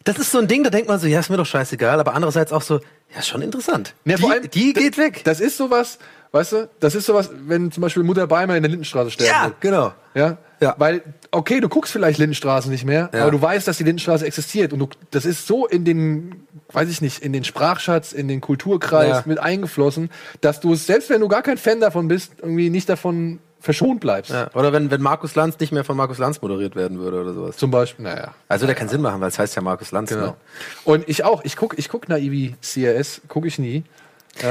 das ist so ein Ding, da denkt man so, ja, ist mir doch scheißegal, aber andererseits auch so, ja, schon interessant. Ja, die, vor allem, die geht weg. Das ist sowas, weißt du, das ist sowas, wenn zum Beispiel Mutter Beimer in der Lindenstraße sterben Ja, will. genau. Ja? Ja. Weil, okay, du guckst vielleicht Lindenstraße nicht mehr, Ja. aber du weißt, dass die Lindenstraße existiert und du, das ist so in den, weiß ich nicht, in den Sprachschatz, in den Kulturkreis Ja. mit eingeflossen, dass du es, selbst wenn du gar kein Fan davon bist, irgendwie nicht davon verschont bleibst. Ja, oder wenn, wenn Markus Lanz nicht mehr von Markus Lanz moderiert werden würde oder sowas. Zum Beispiel, naja. Also der keinen Sinn machen, weil es heißt ja Markus Lanz. Genau. Ne? Und ich auch, ich guck, ich guck Naivi CRS, gucke ich nie.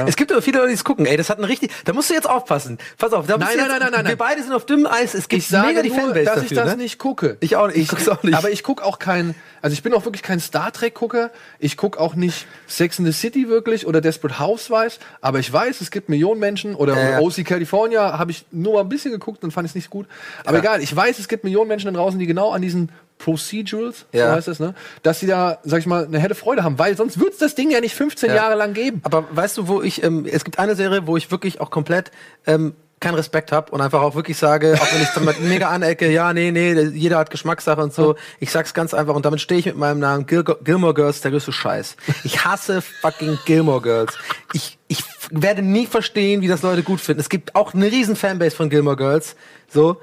Es gibt aber viele Leute, die es gucken. Ey, das hat ein richtig. Da musst du jetzt aufpassen. Pass auf. Da Nein, nein, nein, nein, nein, Wir beide sind auf dünnem Eis. Es gibt Ich sage mega die nur, Fanbase dass dafür. ich das ne? nicht gucke. Ich auch nicht. Ich guck's auch nicht. Aber ich gucke auch kein, also ich bin auch wirklich kein Star Trek Gucker. Ich gucke auch nicht Sex in the City wirklich oder Desperate Housewives. Aber ich weiß, es gibt Millionen Menschen oder Ja, ja. OC California habe ich nur mal ein bisschen geguckt und fand ich es nicht gut. Aber egal, ich weiß, es gibt Millionen Menschen da draußen, die genau an diesen Procedurals, Ja. so heißt das, ne, dass sie da, sag ich mal, eine helle Freude haben, weil sonst wird's das Ding ja nicht 15 Ja. Jahre lang geben. Aber weißt du, wo ich, ähm, es gibt eine Serie, wo ich wirklich auch komplett ähm, keinen Respekt habe und einfach auch wirklich sage, auch wenn ich damit mega anecke, ja, nee, nee, jeder hat Geschmackssache und so. Ich sag's ganz einfach und damit stehe ich mit meinem Namen Gil Gilmore Girls, der größte Scheiß. Ich hasse fucking Gilmore Girls. Ich, ich werde nie verstehen, wie das Leute gut finden. Es gibt auch eine riesen Fanbase von Gilmore Girls. So,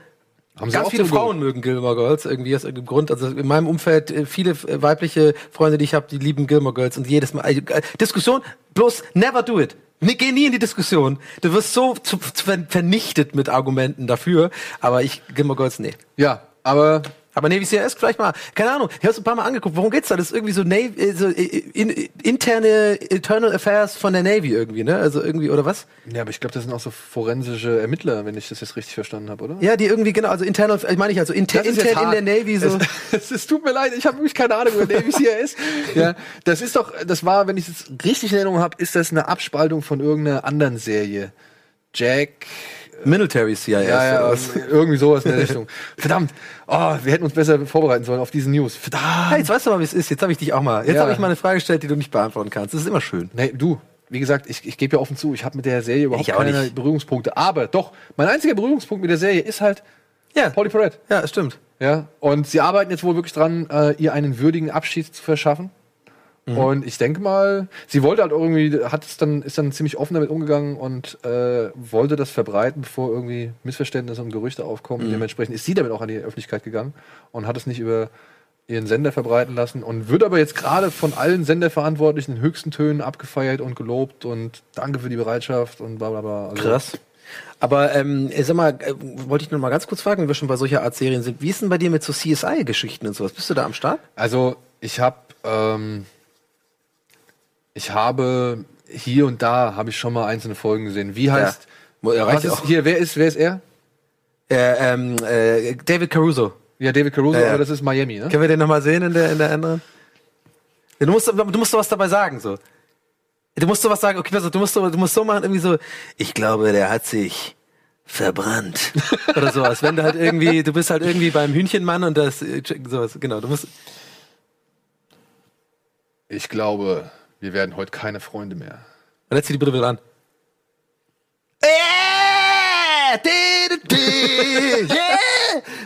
Haben Ganz viele Frauen mögen Gilmore Girls irgendwie aus irgendeinem Grund. Also in meinem Umfeld äh, viele äh, weibliche Freunde, die ich habe, die lieben Gilmore Girls und jedes Mal äh, äh, Diskussion. Bloß never do it. Ne, geh nie in die Diskussion. Du wirst so zu, zu ver- vernichtet mit Argumenten dafür. Aber ich Gilmore Girls nee. Ja, aber Aber Navy CRS vielleicht mal, keine Ahnung, ich habe es ein paar Mal angeguckt, worum geht's da? Das ist irgendwie so, Navy, äh, so äh, in, interne Internal Affairs von der Navy irgendwie, ne? Also irgendwie, oder was? ja, aber ich glaube, das sind auch so forensische Ermittler, wenn ich das jetzt richtig verstanden habe, oder? Ja, die irgendwie, genau, also internal, ich meine ich, also inter, intern in der. Navy so. Es, [laughs] es tut mir leid, ich habe wirklich keine Ahnung, wer Navy [laughs] CRS. ja, das ist doch, das war, wenn ich es richtig in Erinnerung habe, ist das eine Abspaltung von irgendeiner anderen Serie. Jack. Military CIS. Ja, ja, was? [laughs] irgendwie sowas in der Richtung. Verdammt, oh, wir hätten uns besser vorbereiten sollen auf diese News. Verdammt. Hey, jetzt weißt du mal, wie es ist. Jetzt habe ich dich auch mal. Jetzt Ja. habe ich mal eine Frage gestellt, die du nicht beantworten kannst. Das ist immer schön. Nee, du, wie gesagt, ich, ich gebe ja offen zu, ich habe mit der Serie überhaupt keine nicht. Berührungspunkte. Aber doch, mein einziger Berührungspunkt mit der Serie ist halt Ja. Polly Perrette. Ja, das stimmt. Ja, und sie arbeiten jetzt wohl wirklich dran, äh, ihr einen würdigen Abschied zu verschaffen. Mhm. Und ich denke mal, sie wollte halt irgendwie, hat es dann, ist dann ziemlich offen damit umgegangen und äh, wollte das verbreiten, bevor irgendwie Missverständnisse und Gerüchte aufkommen. Mhm. Dementsprechend ist sie damit auch an die Öffentlichkeit gegangen und hat es nicht über ihren Sender verbreiten lassen und wird aber jetzt gerade von allen Senderverantwortlichen in höchsten Tönen abgefeiert und gelobt und danke für die Bereitschaft und bla bla bla. Also, Krass. Aber ähm, sag mal, äh, wollte ich nur mal ganz kurz fragen, wenn wir schon bei solcher Art Serien sind, wie ist denn bei dir mit so CSI-Geschichten und sowas? Bist du da am Start? Also ich habe ähm, ich habe hier und da habe ich schon mal einzelne Folgen gesehen. Wie heißt er reicht was ja ist, hier wer ist wer ist er? Äh, ähm, äh, David Caruso. Ja, David Caruso, Ja, ja. aber das ist Miami, ne? Können wir den nochmal sehen in der, in der anderen? Ja, du musst, du musst sowas dabei sagen, so. Du musst sowas sagen, okay, auf, du musst so, du musst so machen, irgendwie so, ich glaube, der hat sich verbrannt. [laughs] Oder sowas. Wenn du halt irgendwie, du bist halt irgendwie beim Hühnchenmann und das, äh, sowas, genau, du musst, Ich glaube, wir werden heute keine Freunde mehr. und jetzt zieh die Brille wieder an. [laughs]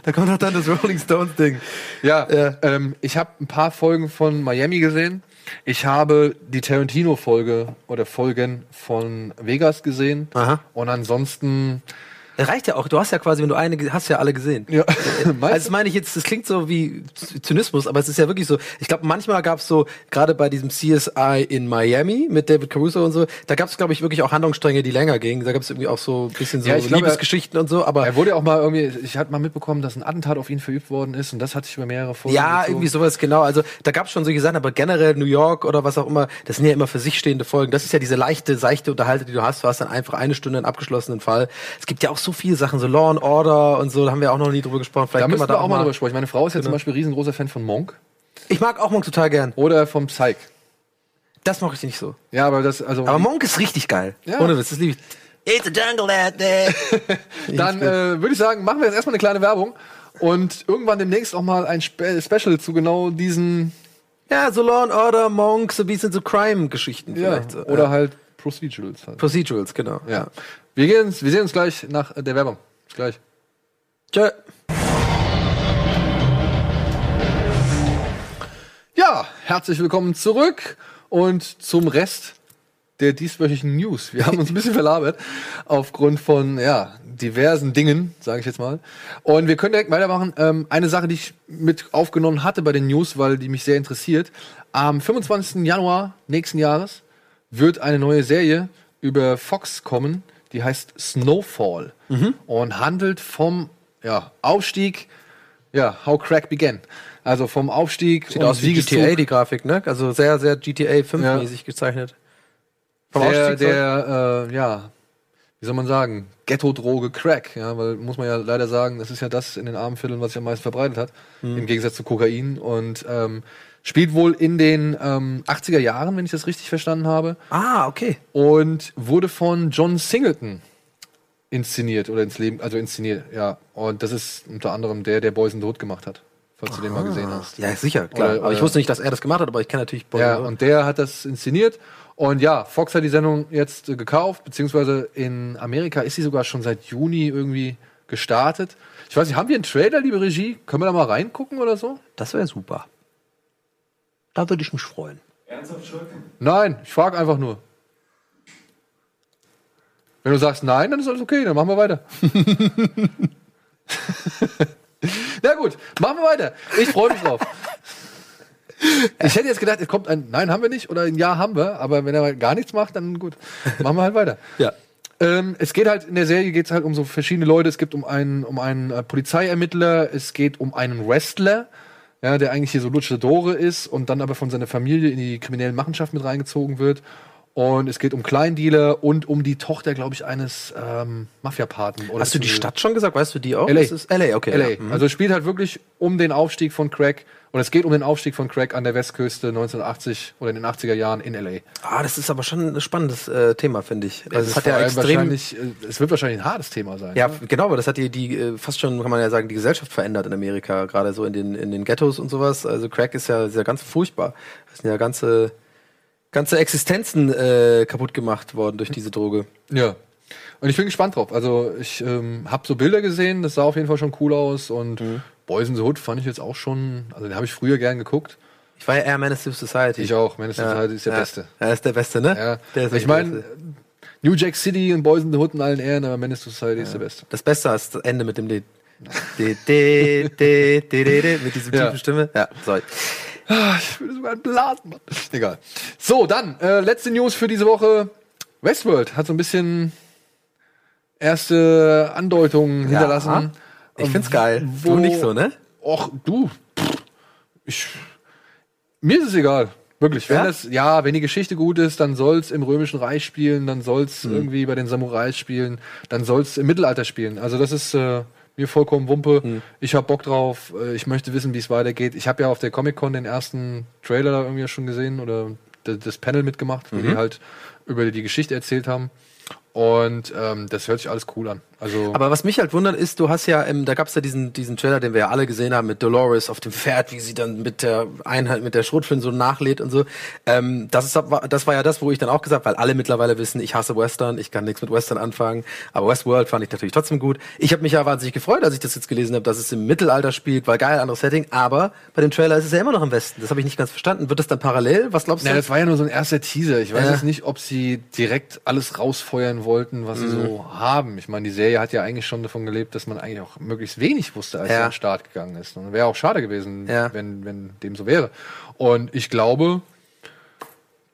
Da kommt doch dann das Rolling Stones Ding. Ja, Ja. Ähm, ich habe ein paar Folgen von Miami gesehen. Ich habe die Tarantino-Folge oder Folgen von Vegas gesehen. Aha. Und ansonsten, reicht ja auch. Du hast ja quasi, wenn du eine, hast ja alle gesehen. ja, Also [laughs] meinst das meine ich jetzt, das klingt so wie Zynismus, aber es ist ja wirklich so. Ich glaube, manchmal gab es so, gerade bei diesem CSI in Miami mit David Caruso und so, da gab es, glaube ich, wirklich auch Handlungsstränge, die länger gingen. Da gab es irgendwie auch so ein bisschen so Ja, ich glaube, Liebesgeschichten und so, aber er wurde ja auch mal irgendwie, ich hatte mal mitbekommen, dass ein Attentat auf ihn verübt worden ist und das hatte ich über mehrere Folgen. ja, irgendwie sowas, genau. Also da gab es schon solche Sachen, aber generell New York oder was auch immer, das sind ja immer für sich stehende Folgen. Das ist ja diese leichte, seichte Unterhalte, die du hast. Du hast dann einfach eine Stunde einen abgeschlossenen Fall. Es gibt ja auch so viele Sachen, so Law and Order und so, da haben wir auch noch nie drüber gesprochen. Vielleicht Da müssen wir auch mal drüber sprechen. Meine Frau ist ja zum Beispiel riesengroßer Fan von Monk Ich mag auch Monk total gern. oder vom Psych. Das mache ich nicht so. Ja, aber das, also. Aber Monk ist richtig geil. Ja. Ohne Witz, das liebe ich. It's a jungle out there. [laughs] Dann äh, würde ich sagen, machen wir jetzt erstmal eine kleine Werbung und irgendwann demnächst auch mal ein Spe Special zu genau diesen ja, so Law and Order, Monk, so ein bisschen so Crime-Geschichten ja, vielleicht. So. oder ja. halt Procedurals. Halt. Procedurals, genau. Ja. Wir, gehen, wir sehen uns gleich nach der Werbung. Bis gleich. Tschö. Ja, herzlich willkommen zurück und zum Rest der dieswöchigen News. Wir haben uns ein bisschen [laughs] verlabert aufgrund von ja, diversen Dingen, sage ich jetzt mal. Und wir können direkt weitermachen. Ähm, eine Sache, die ich mit aufgenommen hatte bei den News, weil die mich sehr interessiert. Am 25. Januar nächsten Jahres wird eine neue Serie über Fox kommen, die heißt Snowfall und handelt vom ja, Aufstieg, ja, How Crack Began. Also vom Aufstieg Sieht aus wie GTA, die Grafik, ne? Also sehr, sehr GTA 5-mäßig gezeichnet. Vom der, Aufstieg der äh, ja, wie soll man sagen, Ghetto-Droge Crack, ja, weil muss man ja leider sagen, das ist ja das in den armen Vierteln, was sich am meisten verbreitet hat, Hm. im Gegensatz zu Kokain und ähm, spielt wohl in den ähm, 80er Jahren, wenn ich das richtig verstanden habe, Ah, okay. und wurde von John Singleton inszeniert oder ins Leben, also inszeniert, ja. Und das ist unter anderem der, der Boys in the Hood gemacht hat, falls du den mal gesehen hast. Ja, sicher, klar. Oder- aber ich oder- wusste nicht, dass er das gemacht hat, aber ich kenne natürlich Boy Ja, und der hat das inszeniert. Und ja, Fox hat die Sendung jetzt äh, gekauft, beziehungsweise in Amerika ist sie sogar schon seit Juni irgendwie gestartet. Ich weiß nicht, haben wir einen Trailer, liebe Regie? Können wir da mal reingucken oder so? Das wäre super. Da würde ich mich freuen. Nein, ich frage einfach nur. Wenn du sagst nein, dann ist alles okay, dann machen wir weiter. [laughs] Na gut, machen wir weiter. Ich freue mich drauf. Ich hätte jetzt gedacht, es kommt ein Nein, haben wir nicht oder ein Ja haben wir, aber wenn er gar nichts macht, dann gut. Machen wir halt weiter. Ja. Ähm, es geht halt in der Serie geht es halt um so verschiedene Leute. Es gibt um einen um einen äh, Polizeiermittler, es geht um einen Wrestler, ja, der eigentlich hier so Luchadore ist und dann aber von seiner Familie in die kriminellen Machenschaften mit reingezogen wird. Und es geht um Kleindealer und um die Tochter, glaube ich, eines ähm, Mafiapaten. Hast du die Stadt schon gesagt? Weißt du die auch? LA. Das ist LA, okay. LA. Ja. Mhm. Also es spielt halt wirklich um den Aufstieg von Crack. Und es geht um den Aufstieg von Crack an der Westküste 1980 oder in den 80er Jahren in LA. Ah, das ist aber schon ein spannendes äh, Thema, finde ich. Also Es es hat ja extrem. äh, es wird wahrscheinlich ein hartes Thema sein. Ja, ne? genau, aber das hat die, die äh, fast schon, kann man ja sagen, die Gesellschaft verändert in Amerika, gerade so in den, in den Ghettos und sowas. Also Crack ist ja, ist ja ganz furchtbar. Es sind ja ganze, ganze Existenzen äh, kaputt gemacht worden durch diese Droge. Ja. Und ich bin gespannt drauf. Also ich ähm, habe so Bilder gesehen, das sah auf jeden Fall schon cool aus. Und Mhm. Boys in the Hood fand ich jetzt auch schon, also den habe ich früher gern geguckt. Ich war ja eher Menace to Society. Ich auch. Menace to Society ist der ja. Beste. Ja, ist der Beste, ne? Ja. Der ist ich meine. New Jack City und Boys in the Hood in allen Ehren, aber Menace to Society ist der Beste. Das Beste ist das Ende mit dem Lied. [laughs] Mit dieser Ja. tiefen Stimme. Ja, sorry. Ah, Ich würde sogar einen Blasen machen. Egal. So, dann, äh, letzte News für diese Woche. Westworld hat so ein bisschen erste Andeutungen hinterlassen. Ich find's geil. Wo- Du nicht so, ne? Och, du. Pff, Ich, mir ist es egal. Wirklich. Wenn Ja? das, ja, wenn die Geschichte gut ist, dann soll's im Römischen Reich spielen, dann soll's Mhm. irgendwie bei den Samurais spielen, dann soll's im Mittelalter spielen. Also das ist äh, mir vollkommen Wumpe. Mhm. Ich hab Bock drauf. Äh, ich möchte wissen, wie es weitergeht. Ich habe ja auf der Comic-Con den ersten Trailer da irgendwie schon gesehen oder das Panel mitgemacht, wo Mhm. die halt über die Geschichte erzählt haben. Und ähm, das hört sich alles cool an. Also Aber was mich halt wundert ist, du hast ja, ähm, da gab's ja diesen, diesen Trailer, den wir ja alle gesehen haben, mit Dolores auf dem Pferd, wie sie dann mit der Einheit, mit der Schrotflinte so nachlädt und so. Ähm, das, ist, das war ja das, wo ich dann auch gesagt weil alle mittlerweile wissen, ich hasse Western, ich kann nichts mit Western anfangen. Aber Westworld fand ich natürlich trotzdem gut. Ich habe mich ja wahnsinnig gefreut, als ich das jetzt gelesen habe, dass es im Mittelalter spielt, weil geil, anderes Setting. Aber bei dem Trailer ist es ja immer noch im Westen. Das habe ich nicht ganz verstanden. Wird das dann parallel? Was glaubst du? Ja, das war ja nur so ein erster Teaser. Ich weiß Ja. jetzt nicht, ob sie direkt alles rausfeuern wollten, was sie Mhm. so haben. Ich meine, die Serie hat ja eigentlich schon davon gelebt, dass man eigentlich auch möglichst wenig wusste, als Ja. sie an den Start gegangen ist. Und wäre auch schade gewesen, Ja. wenn, wenn dem so wäre. Und ich glaube,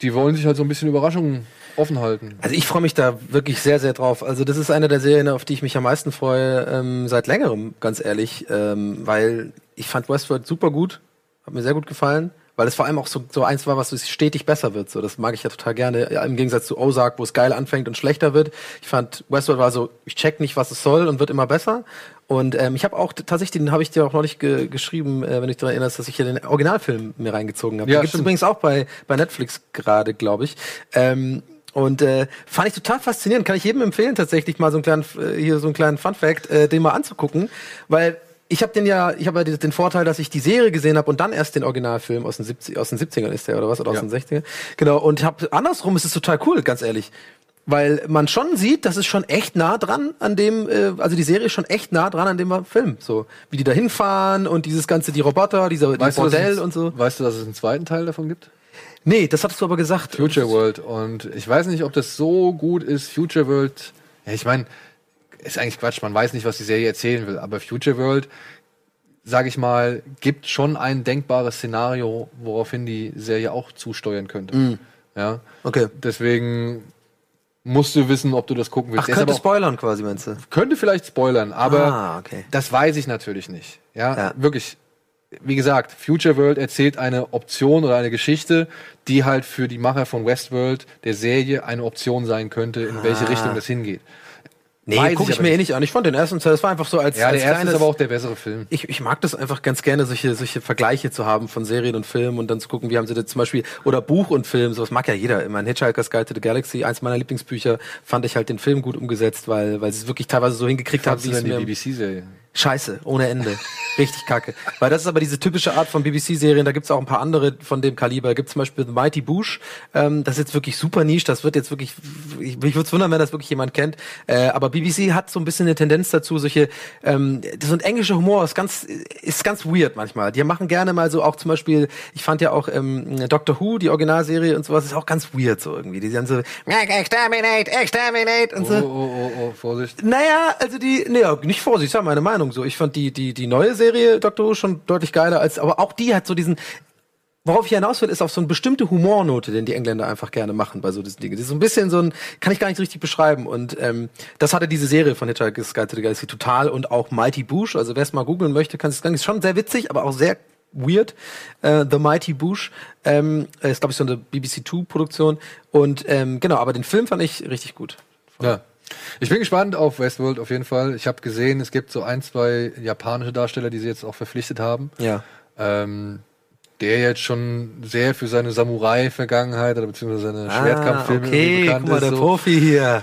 die wollen sich halt so ein bisschen Überraschungen offen halten. Also ich freue mich da wirklich sehr, sehr drauf. Also das ist eine der Serien, auf die ich mich am meisten freue, ähm, seit längerem, ganz ehrlich. Ähm, weil ich fand Westworld super gut, hat mir sehr gut gefallen, weil es vor allem auch so, so eins war, was so stetig besser wird. So, das mag ich ja total gerne. Ja, Im Gegensatz zu Ozark, wo es geil anfängt und schlechter wird. Ich fand Westworld war so, ich check nicht, was es soll und wird immer besser. Und ähm, ich habe auch tatsächlich, den habe ich dir auch noch nicht ge geschrieben, äh, wenn du dich daran erinnerst, dass ich hier den Originalfilm mir reingezogen habe. Ja, den gibt's stimmt. übrigens auch bei, bei Netflix gerade, glaube ich. Ähm, und äh, fand ich total faszinierend. Kann ich jedem empfehlen, tatsächlich mal so einen kleinen, äh, hier so einen kleinen Fun Fact, äh, den mal anzugucken, weil ich habe den ja, ich habe ja den- Vorteil, dass ich die Serie gesehen habe und dann erst den Originalfilm aus den 70 aus den 70ern ist der oder was oder aus Ja. den 60ern. Genau und habe andersrum ist es total cool, ganz ehrlich. Weil man schon sieht, das ist schon echt nah dran an dem, äh, also die Serie ist schon echt nah dran an dem Film. So, wie die da hinfahren und dieses ganze, die Roboter, dieser die Weißt du, dass Bordell es, und so. weißt du, dass es einen zweiten Teil davon gibt? Nee, das hattest du aber gesagt. Future World. Und ich weiß nicht, ob das so gut ist. Future World, ja, ich meine, ist eigentlich Quatsch. Man weiß nicht, was die Serie erzählen will. Aber Future World, sage ich mal, gibt schon ein denkbares Szenario, woraufhin die Serie auch zusteuern könnte. Ja. Okay. Deswegen musst du wissen, ob du das gucken willst. Ach, könnte aber auch, spoilern quasi, meinst du? könnte vielleicht spoilern, aber Ah, okay. das weiß ich natürlich nicht. Ja, Ja. wirklich. Wie gesagt, Future World erzählt eine Option oder eine Geschichte, die halt für die Macher von Westworld der Serie eine Option sein könnte, in welche Ah. Richtung das hingeht. Nee, gucke ich ich mir eh nicht. an. Ich fand den ersten Teil, das war einfach so als, Ja, als der erste kleines, ist aber auch der bessere Film. ich, ich mag das einfach ganz gerne, solche, solche Vergleiche zu haben von Serien und Filmen und dann zu gucken, wie haben sie das zum Beispiel, oder Buch und Film, sowas mag ja jeder. Ich meine, Hitchhiker's Guide to the Galaxy, eins meiner Lieblingsbücher, fand ich halt den Film gut umgesetzt, weil, weil sie es wirklich teilweise so hingekriegt haben, wie es die BBC-Serie? Scheiße, ohne Ende. Richtig kacke. Weil das ist aber diese typische Art von BBC-Serien, da gibt's auch ein paar andere von dem Kaliber. Gibt zum Beispiel The Mighty Boosh, ähm, das ist jetzt wirklich super niche, das wird jetzt wirklich, ich, mich würde wundern, wenn das wirklich jemand kennt. Äh, aber BBC hat so ein bisschen eine Tendenz dazu, solche, ähm, so ein englischer Humor ist ganz, ist ganz weird manchmal. Die machen gerne mal so auch zum Beispiel, ich fand ja auch ähm, Doctor Who, die Originalserie und sowas, ist auch ganz weird so irgendwie. Die sind so, exterminate, exterminate und Oh, so. oh, oh, oh, Vorsicht. Naja, also die, nee, nicht Vorsicht, das war meine Meinung so. Ich fand die, die, die neue Serie Doctor Who schon deutlich geiler als, aber auch die hat so diesen, worauf ich hinaus will, ist auf so eine bestimmte Humornote, den die Engländer einfach gerne machen bei so diesen Dingen. Die ist so ein bisschen so ein, kann ich gar nicht richtig beschreiben und ähm, das hatte diese Serie von Hitchhiker's Guide to the Galaxy total und auch Mighty Boosh, also wer es mal googeln möchte, kann es sagen, ist schon sehr witzig, aber auch sehr weird. Äh, The Mighty Boosh ähm, ist glaube ich so eine BBC Two Produktion und ähm, genau, aber den Film fand ich richtig gut. Ja. Ich bin gespannt auf Westworld auf jeden Fall. Ich habe gesehen, es gibt so ein, zwei japanische Darsteller, die sie jetzt auch verpflichtet haben. Ja. Ähm, der jetzt schon sehr für seine Samurai-Vergangenheit oder beziehungsweise seine Schwertkampffilme Ah, okay, bekannt guck mal, der ist. So. Profi hier.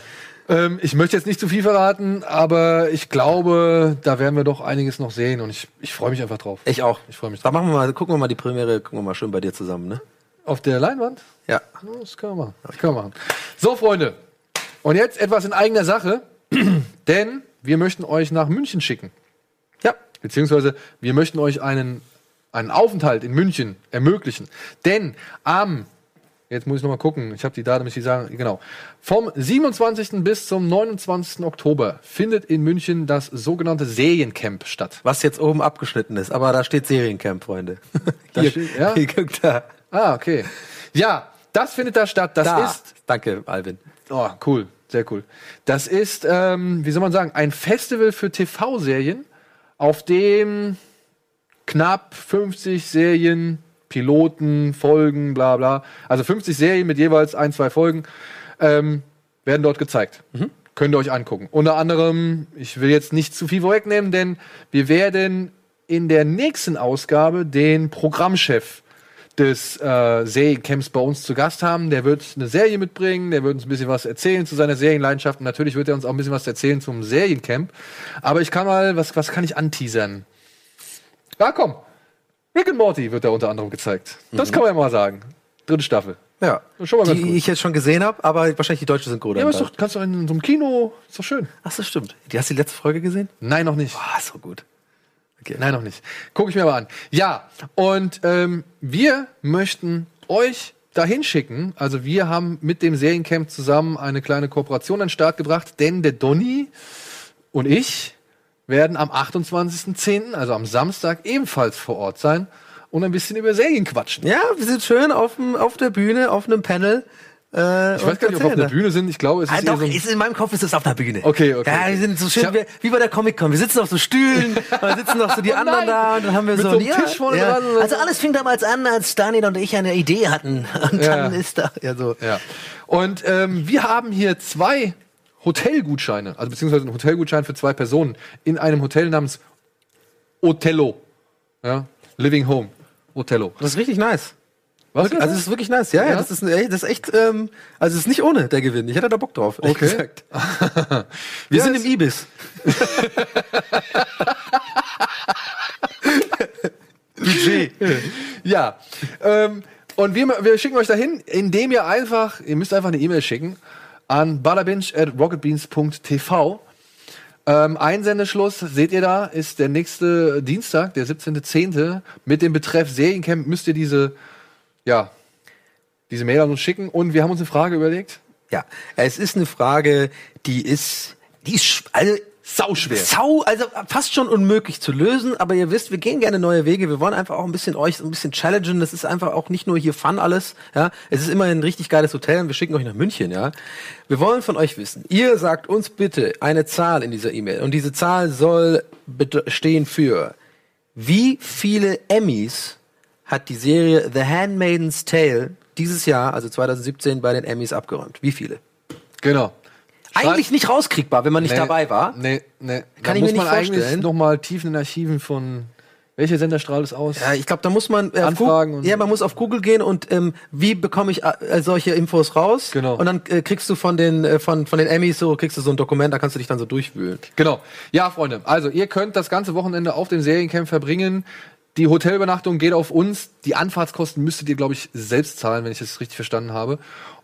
Ähm, ich möchte jetzt nicht zu viel verraten, aber ich glaube, da werden wir doch einiges noch sehen und ich, ich freue mich einfach drauf. Ich auch. Ich freue mich Da drauf. machen wir mal, gucken wir mal die Premiere, gucken wir mal schön bei dir zusammen, ne? Auf der Leinwand? Ja. Ja, Das können wir machen. Das können wir machen. So, Freunde. Und jetzt etwas in eigener Sache, [clears throat] denn wir möchten euch nach München schicken. Ja. Beziehungsweise wir möchten euch einen, einen Aufenthalt in München ermöglichen. Denn am, Jetzt muss ich noch mal gucken. Ich habe die Daten, muss ich sagen. Genau. Vom 27. bis zum 29. Oktober findet in München das sogenannte Seriencamp statt. Was jetzt oben abgeschnitten ist, aber da steht Seriencamp, Freunde. [laughs] Da Hier, steht- ja? [laughs] hier, guck da. Ah, okay. Ja, das findet da statt. Das da. ist Danke, Alvin. Oh, cool, sehr cool. Das ist, ähm, wie soll man sagen, ein Festival für TV-Serien, auf dem knapp 50 Serien, Piloten, Folgen, bla bla, also 50 Serien mit jeweils ein, zwei Folgen, ähm, werden dort gezeigt. Könnt ihr euch angucken. Unter anderem, ich will jetzt nicht zu viel vorwegnehmen, denn wir werden in der nächsten Ausgabe den Programmchef des äh, Seriencamps bei uns zu Gast haben. Der wird eine Serie mitbringen, der wird uns ein bisschen was erzählen zu seiner Serienleidenschaft. Und natürlich wird er uns auch ein bisschen was erzählen zum Seriencamp. Aber ich kann mal, was, was kann ich anteasern? Ja, komm. Rick and Morty wird da unter anderem gezeigt. Das kann man ja mal sagen. Dritte Staffel. Ja. Schon mal ganz die gut. ich jetzt schon gesehen habe, aber wahrscheinlich die deutsche Synchro. Ja, aber doch, kannst du in so einem Kino, ist doch schön. Ach, das stimmt. Die hast du die letzte Folge gesehen? Nein, noch nicht. Ah, so gut. Okay, nein, noch nicht. Gucke ich mir aber an. Ja, und ähm, wir möchten euch dahin schicken. Also wir haben mit dem Seriencamp zusammen eine kleine Kooperation an den Start gebracht, denn der Donny und ich werden am 28.10., also am Samstag, ebenfalls vor Ort sein und ein bisschen über Serien quatschen. Ja, wir sind schön auf, dem, auf der Bühne, auf einem Panel. Äh, Ich weiß gar nicht, ob wir auf der Bühne sind. Ich glaube, es ist Ah, doch, so ist, in meinem Kopf ist es auf der Bühne. Okay, okay, Ja, wir sind so schön hab- wie, bei der Comic-Con. Wir sitzen auf so Stühlen, [laughs] dann sitzen noch so die Oh anderen da und dann haben wir Mit so, so einem ja, Tisch vorne ja. dran Also so. alles fing damals an, als Daniel und ich eine Idee hatten. [laughs] Und Ja. dann ist da, ja so. Ja. Und ähm, wir haben hier zwei Hotelgutscheine, also beziehungsweise einen Hotelgutschein für zwei Personen in einem Hotel namens Otello. Ja, Living Home. Otello. Das ist richtig nice. Was? Also es ist wirklich nice, ja, ja. Ja? Das ist, ey, das ist echt, ähm, also es ist nicht ohne der Gewinn. Ich hätte da Bock drauf. ehrlich Okay. Gesagt. [laughs] Wir Ja, sind im Ibis. [laughs] Budget. ja. Ähm, und wir, wir schicken euch dahin, indem ihr einfach, ihr müsst einfach eine E-Mail schicken an butterbinch at rocketbeans.tv. Ähm, Einsendeschluss, seht ihr da, ist der nächste Dienstag, der 17.10. Mit dem Betreff Seriencamp müsst ihr diese, ja, diese Mail an uns schicken. Und wir haben uns eine Frage überlegt. Ja, es ist eine Frage, die ist, die ist, also, Sauschwer. Sau, also fast schon unmöglich zu lösen, aber ihr wisst, wir gehen gerne neue Wege. Wir wollen einfach auch ein bisschen euch ein bisschen challengen. Das ist einfach auch nicht nur hier Fun alles, ja. Es ist immerhin ein richtig geiles Hotel und wir schicken euch nach München, ja. Wir wollen von euch wissen. Ihr sagt uns bitte eine Zahl in dieser E-Mail und diese Zahl soll stehen für wie viele Emmys hat die Serie The Handmaiden's Tale dieses Jahr, also 2017, bei den Emmys abgeräumt? Wie viele? Genau. Eigentlich nicht rauskriegbar, wenn man nicht Nee, dabei war. Nee, nee. Kann da ich mir muss nicht man eigentlich vorstellen. noch mal tief in den Archiven von welcher Sender strahlt es aus? Ja, ich glaube, da muss man äh, Anfragen Google, und- ja, man muss auf Google gehen und ähm, wie bekomme ich äh, solche Infos raus? Genau. Und dann äh, kriegst du von den äh, von von den Emmys so kriegst du so ein Dokument, da kannst du dich dann so durchwühlen. Genau. Ja, Freunde, also ihr könnt das ganze Wochenende auf dem Seriencamp verbringen. Die Hotelübernachtung geht auf uns. Die Anfahrtskosten müsstet ihr, glaube ich, selbst zahlen, wenn ich das richtig verstanden habe.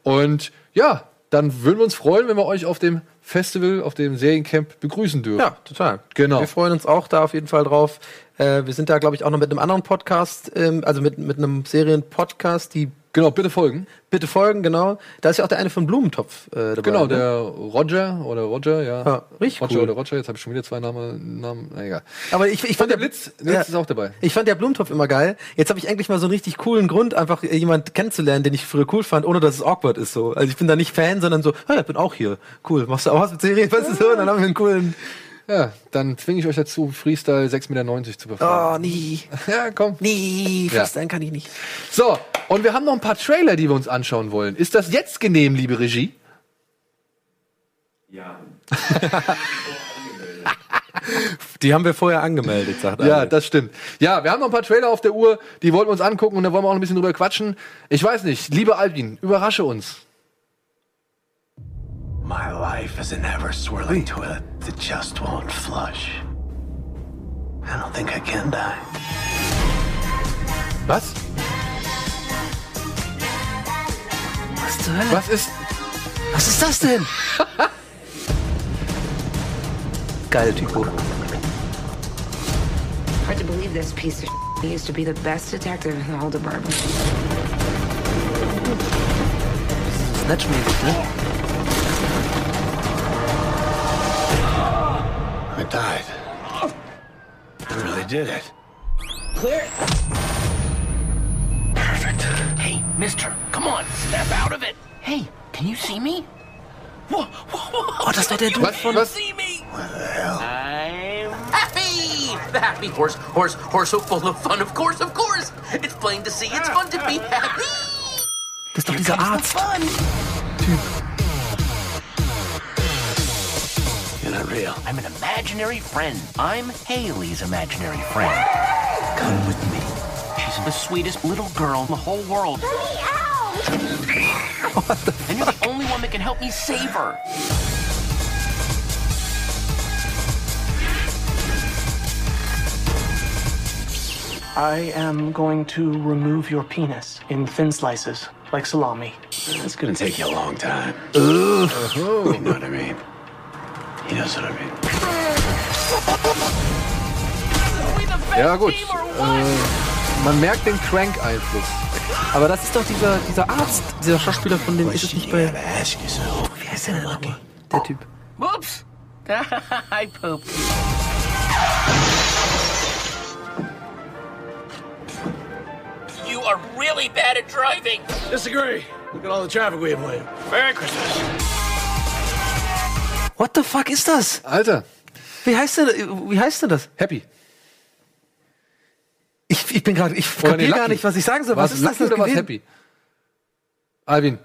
Und ja, dann würden wir uns freuen, wenn wir euch auf dem Festival, auf dem Seriencamp begrüßen dürfen. Ja, total. Genau. Wir freuen uns auch da auf jeden Fall drauf. Äh, wir sind da, glaube ich, auch noch mit einem anderen Podcast, ähm, also mit mit einem Serienpodcast, die Genau, bitte folgen. bitte folgen, genau. Da ist ja auch der eine von Blumentopf äh, dabei. Genau, ne? der Roger oder Roger, ja. Ja, richtig Roger cool. oder Roger, jetzt habe ich schon wieder zwei Namen. Namen na, egal. Aber ich, ich fand der Blitz, Blitz ja. ist auch dabei. Ich fand der Blumentopf immer geil. Jetzt habe ich endlich mal so einen richtig coolen Grund, einfach jemand kennenzulernen, den ich früher cool fand, ohne dass es awkward ist. So. Also ich bin da nicht Fan, sondern so, hey, ich bin auch hier. Cool. Machst du auch was mit Serien? [laughs] Weißt du so? Und dann haben wir einen coolen. Ja, dann zwinge ich euch dazu, Freestyle 6,90 Meter zu performen. Oh, nie. [laughs] Ja, komm. Nie. Ja. Freestyle kann ich nicht. So, und wir haben noch ein paar Trailer, die wir uns anschauen wollen. Ist das jetzt genehm, liebe Regie? [laughs] Die haben wir vorher angemeldet, sagt Ja, Alter. das stimmt. Ja, wir haben noch ein paar Trailer auf der Uhr, die wollten wir uns angucken und da wollen wir auch ein bisschen drüber quatschen. Ich weiß nicht, liebe Albin, überrasche uns. My life is an ever swirling toilet that just won't flush. I don't think I can die. Was? Was zur Hölle? Was ist. Was ist das denn? [laughs] Geile Typo. Hard to believe this piece of shit used to be the best detective in the whole department. Snatch-mäßig, ne? Died. I really did it. Clear. Perfect. Hey, mister, come on, snap out of it. Hey, can you see me? Whoa, whoa, whoa. Oh, das war der Dude Was? von... Was? See me? I'm happy. The happy horse, horse, horse, so full of fun. Of course, of course. It's plain to see. It's fun to be happy. Das ist doch dieser Arzt. Fun. Not real. I'm an imaginary friend. I'm Haley's imaginary friend. Come with me. She's the sweetest little girl in the whole world. Bring me out! And you're the only one that can help me save her. I am going to remove your penis in thin slices, like salami. It's gonna take you a long time. You know what I mean? Ja, gut. Äh, man merkt den Crank-Einfluss. Aber das ist doch dieser, dieser Arzt, dieser Schauspieler von dem ist es nicht bei... Wie heißt der denn nochmal? Der Typ. Whoops. [laughs] I pooped. You are really bad at driving. Disagree. Look at all the traffic we avoided. Merry Christmas. What the fuck ist das? Alter, Wie heißt denn, wie heißt denn das? Happy. Ich, ich bin gerade, ich Oder nee, gar Lucky. nicht, was ich sagen soll. Was ist das Lucky oder was gewesen? Happy? Alvin.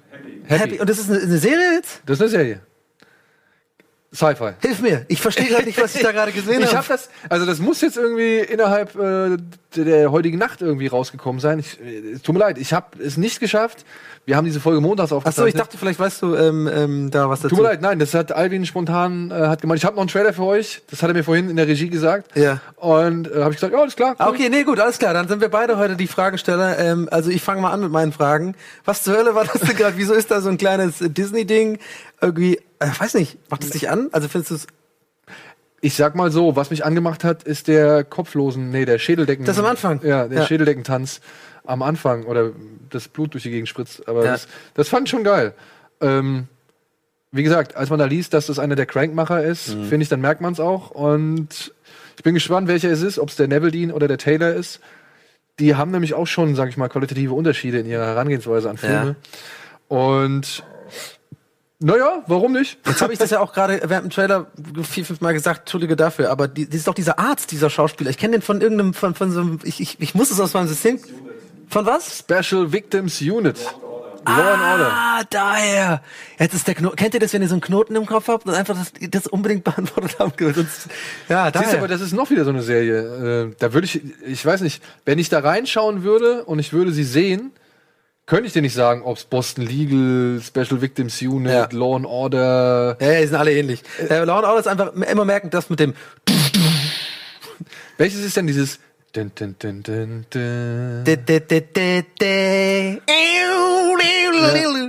Happy. Happy. Und das ist eine, eine Serie jetzt? Das ist eine Serie. Sci-Fi. Hilf mir. Ich verstehe gerade nicht, was ich da gerade gesehen Ich habe. habe das, also das muss jetzt irgendwie innerhalb äh, der, heutigen Nacht irgendwie rausgekommen sein. Ich, äh, tut mir leid, ich habe es nicht geschafft. Wir haben diese Folge montags Achso, aufgezeichnet. ich dachte, vielleicht weißt du ähm, ähm, da was dazu. Tut mir leid, nein, das hat Alvin spontan äh, hat gemeint. Ich habe noch einen Trailer für euch. Das hat er mir vorhin in der Regie gesagt. Ja. Und äh, habe ich gesagt, ja, alles klar. Ah, Okay, nee, gut, alles klar. Dann sind wir beide heute die Fragesteller. Ähm, also ich fange mal an mit meinen Fragen. Was zur Hölle war das denn gerade? Wieso ist da so ein kleines Disney-Ding? Irgendwie, äh, weiß nicht, macht es dich an? Also findest du es... Ich sag mal so, was mich angemacht hat, ist der Kopflosen, nee, der Schädeldecken. Das am Anfang? Ja, der Ja. Schädeldeckentanz am Anfang oder das Blut durch die Gegend spritzt. Aber Ja. das, das fand ich schon geil. Ähm, wie gesagt, als man da liest, dass das einer der Crankmacher ist, Mhm. finde ich, dann merkt man es auch. Und ich bin gespannt, welcher es ist, ob es der Neville Dean oder der Taylor ist. Die haben nämlich auch schon, sag ich mal, qualitative Unterschiede in ihrer Herangehensweise an Filme. Und naja, warum nicht? Jetzt habe ich das ja auch gerade während dem Trailer vier, fünf Mal gesagt, entschuldige dafür, aber die, das ist doch dieser Arzt, dieser Schauspieler. Ich kenne den von irgendeinem, von, von so einem, ich, ich, ich muss es aus meinem System. Von was? Special Victims Unit. Law and Order. Ah, daher. Jetzt ist der Knoten. Kennt ihr das, wenn ihr so einen Knoten im Kopf habt und einfach das, das unbedingt [laughs] beantwortet habt? Sonst, ja, Siehst du, daher. aber das ist noch wieder so eine Serie. Äh, da würde ich, ich weiß nicht, wenn ich da reinschauen würde und ich würde sie sehen, könnte ich dir nicht sagen, ob es Boston Legal, Special Victims Unit, Ja. Law and Order. ja, ja, die sind alle ähnlich. Äh, Law and Order ist einfach immer merken, das mit dem. Welches ist denn dieses? Dun, dun, dun, dun, dun. de- de- de- de- de-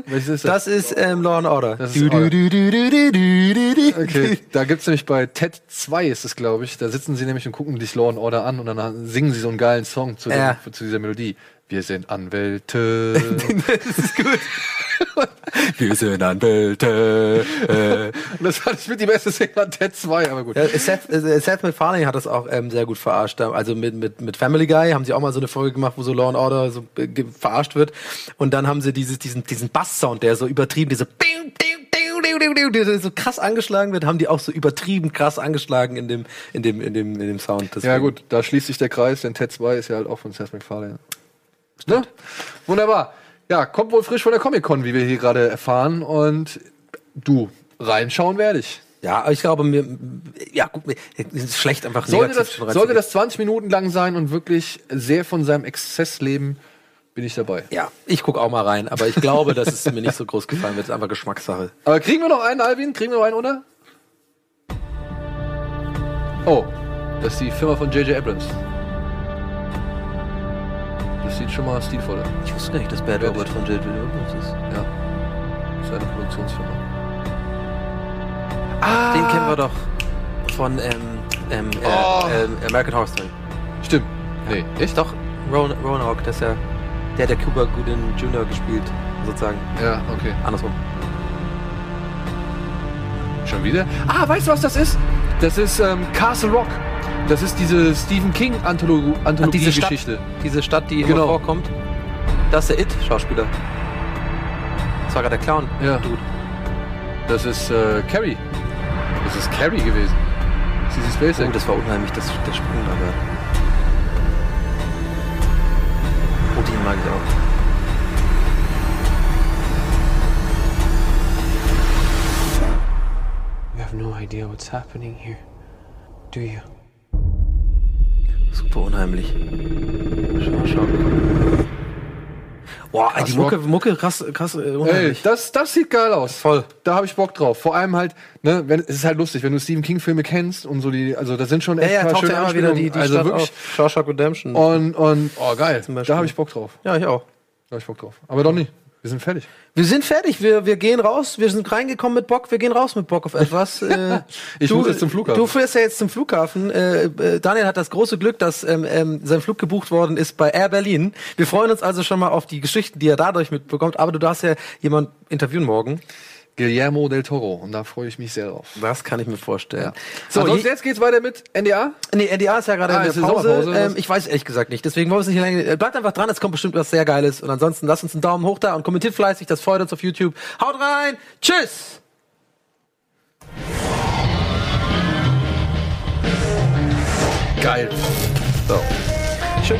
welches ist das? Das ist ähm, Law and Order. Das ist du- Order. du- du- du- du- du- du- du- Okay, da gibt's nämlich bei TED 2 ist es, glaube ich. Da sitzen sie nämlich und gucken sich Law and Order an und dann singen sie so einen geilen Song zu, Ja. dem, zu dieser Melodie. Wir sind Anwälte. Das ist gut. Wir sind Anwälte. Äh, das fand ich mit die beste TED 2, aber gut. Ja, Seth, äh, Seth MacFarlane hat das auch ähm, sehr gut verarscht. Also mit, mit, mit Family Guy haben sie auch mal so eine Folge gemacht, wo so Law and Order so äh, verarscht wird. Und dann haben sie dieses, diesen, diesen Bass-Sound, der so übertrieben, diese der so krass angeschlagen wird, haben die auch so übertrieben krass angeschlagen in dem, in dem, in dem, in dem Sound. Ja Deswegen- gut, da schließt sich der Kreis, denn TED 2 ist ja halt auch von Seth MacFarlane. Ne? Wunderbar. Ja, kommt wohl frisch von der Comic-Con, wie wir hier gerade erfahren. Und du, reinschauen werde ich. Ja, aber ich glaube mir, ja gut, es ist schlecht einfach Sollte das, sollte das 20 Minuten lang sein und wirklich sehr von seinem Exzess leben, bin ich dabei. Ja, ich guck auch mal rein, aber ich glaube, dass es mir nicht so groß gefallen wird. Es ist einfach Geschmackssache. Aber kriegen wir noch einen, Alvin? Kriegen wir noch einen, oder? Oh, das ist die Firma von J.J. Abrams. Das sieht schon mal stilvoll aus. Ich wusste gar nicht, dass Bad Wer Robot von J.J. Abrams ist. Ja. Das ist eine Produktionsfirma. Ah, den kennen wir doch von ähm, ähm, äh, Oh. ähm, American Horror Story. Stimmt. Nee, echt? Doch, Ron, Roanoke, das ist ja der, der Cuba Gooding Jr. gespielt. sozusagen. Ja, okay. Andersrum. Schon wieder? Ah, weißt du, was das ist? Das ist ähm, Castle Rock. Das ist diese Stephen King Antholo Ach, diese Stadt, Anthologie-Geschichte. diese Stadt, die immer Genau. vorkommt. Das ist der It-Schauspieler. Das war gerade der Clown. Ja. Dude. Das ist äh, Carrie. Das ist Carrie gewesen. Sissy Spacek. Oh, das war unheimlich, das, der Sprung aber. Oh, die mag ich auch. You have no idea what's happening here, do you? Super unheimlich. Schau, schau. Boah, ey, die Krass, Mucke, Mucke krass, krass äh, Ey, unheimlich. das, das sieht geil aus. Voll. Da habe ich Bock drauf. Vor allem halt, ne, wenn, es ist halt lustig, wenn du Stephen King Filme kennst und so die, also da sind schon ja, echt ja, paar taucht schöne ja immer wieder die, die also Stadt wirklich. auf. Shawshank Redemption. Und, und, oh geil, da habe ich Bock drauf. ja, ich auch. Da habe ich Bock drauf. Aber doch nicht. Wir sind fertig. Wir sind fertig, wir, wir gehen raus, wir sind reingekommen mit Bock, wir gehen raus mit Bock auf etwas. [laughs] Äh, Ich muss jetzt zum Flughafen. Du fährst ja jetzt zum Flughafen. Äh, äh, Daniel hat das große Glück, dass ähm, ähm, sein Flug gebucht worden ist bei Air Berlin. Wir freuen uns also schon mal auf die Geschichten, die er dadurch mitbekommt. Aber du darfst ja jemand interviewen morgen. Guillermo del Toro. Und da freue ich mich sehr drauf. Das kann ich mir vorstellen. So, So, Ansonsten je, jetzt geht's weiter mit NDA. nee, NDA ist ja gerade Ah, in der Pause. Oder ähm, ich weiß ehrlich gesagt nicht. Deswegen wollen wir es nicht lange. äh, Bleibt einfach dran, es kommt bestimmt was sehr Geiles. Und ansonsten lasst uns einen Daumen hoch da und kommentiert fleißig. Das freut uns auf YouTube. Haut rein. Tschüss. Geil. So. Schön.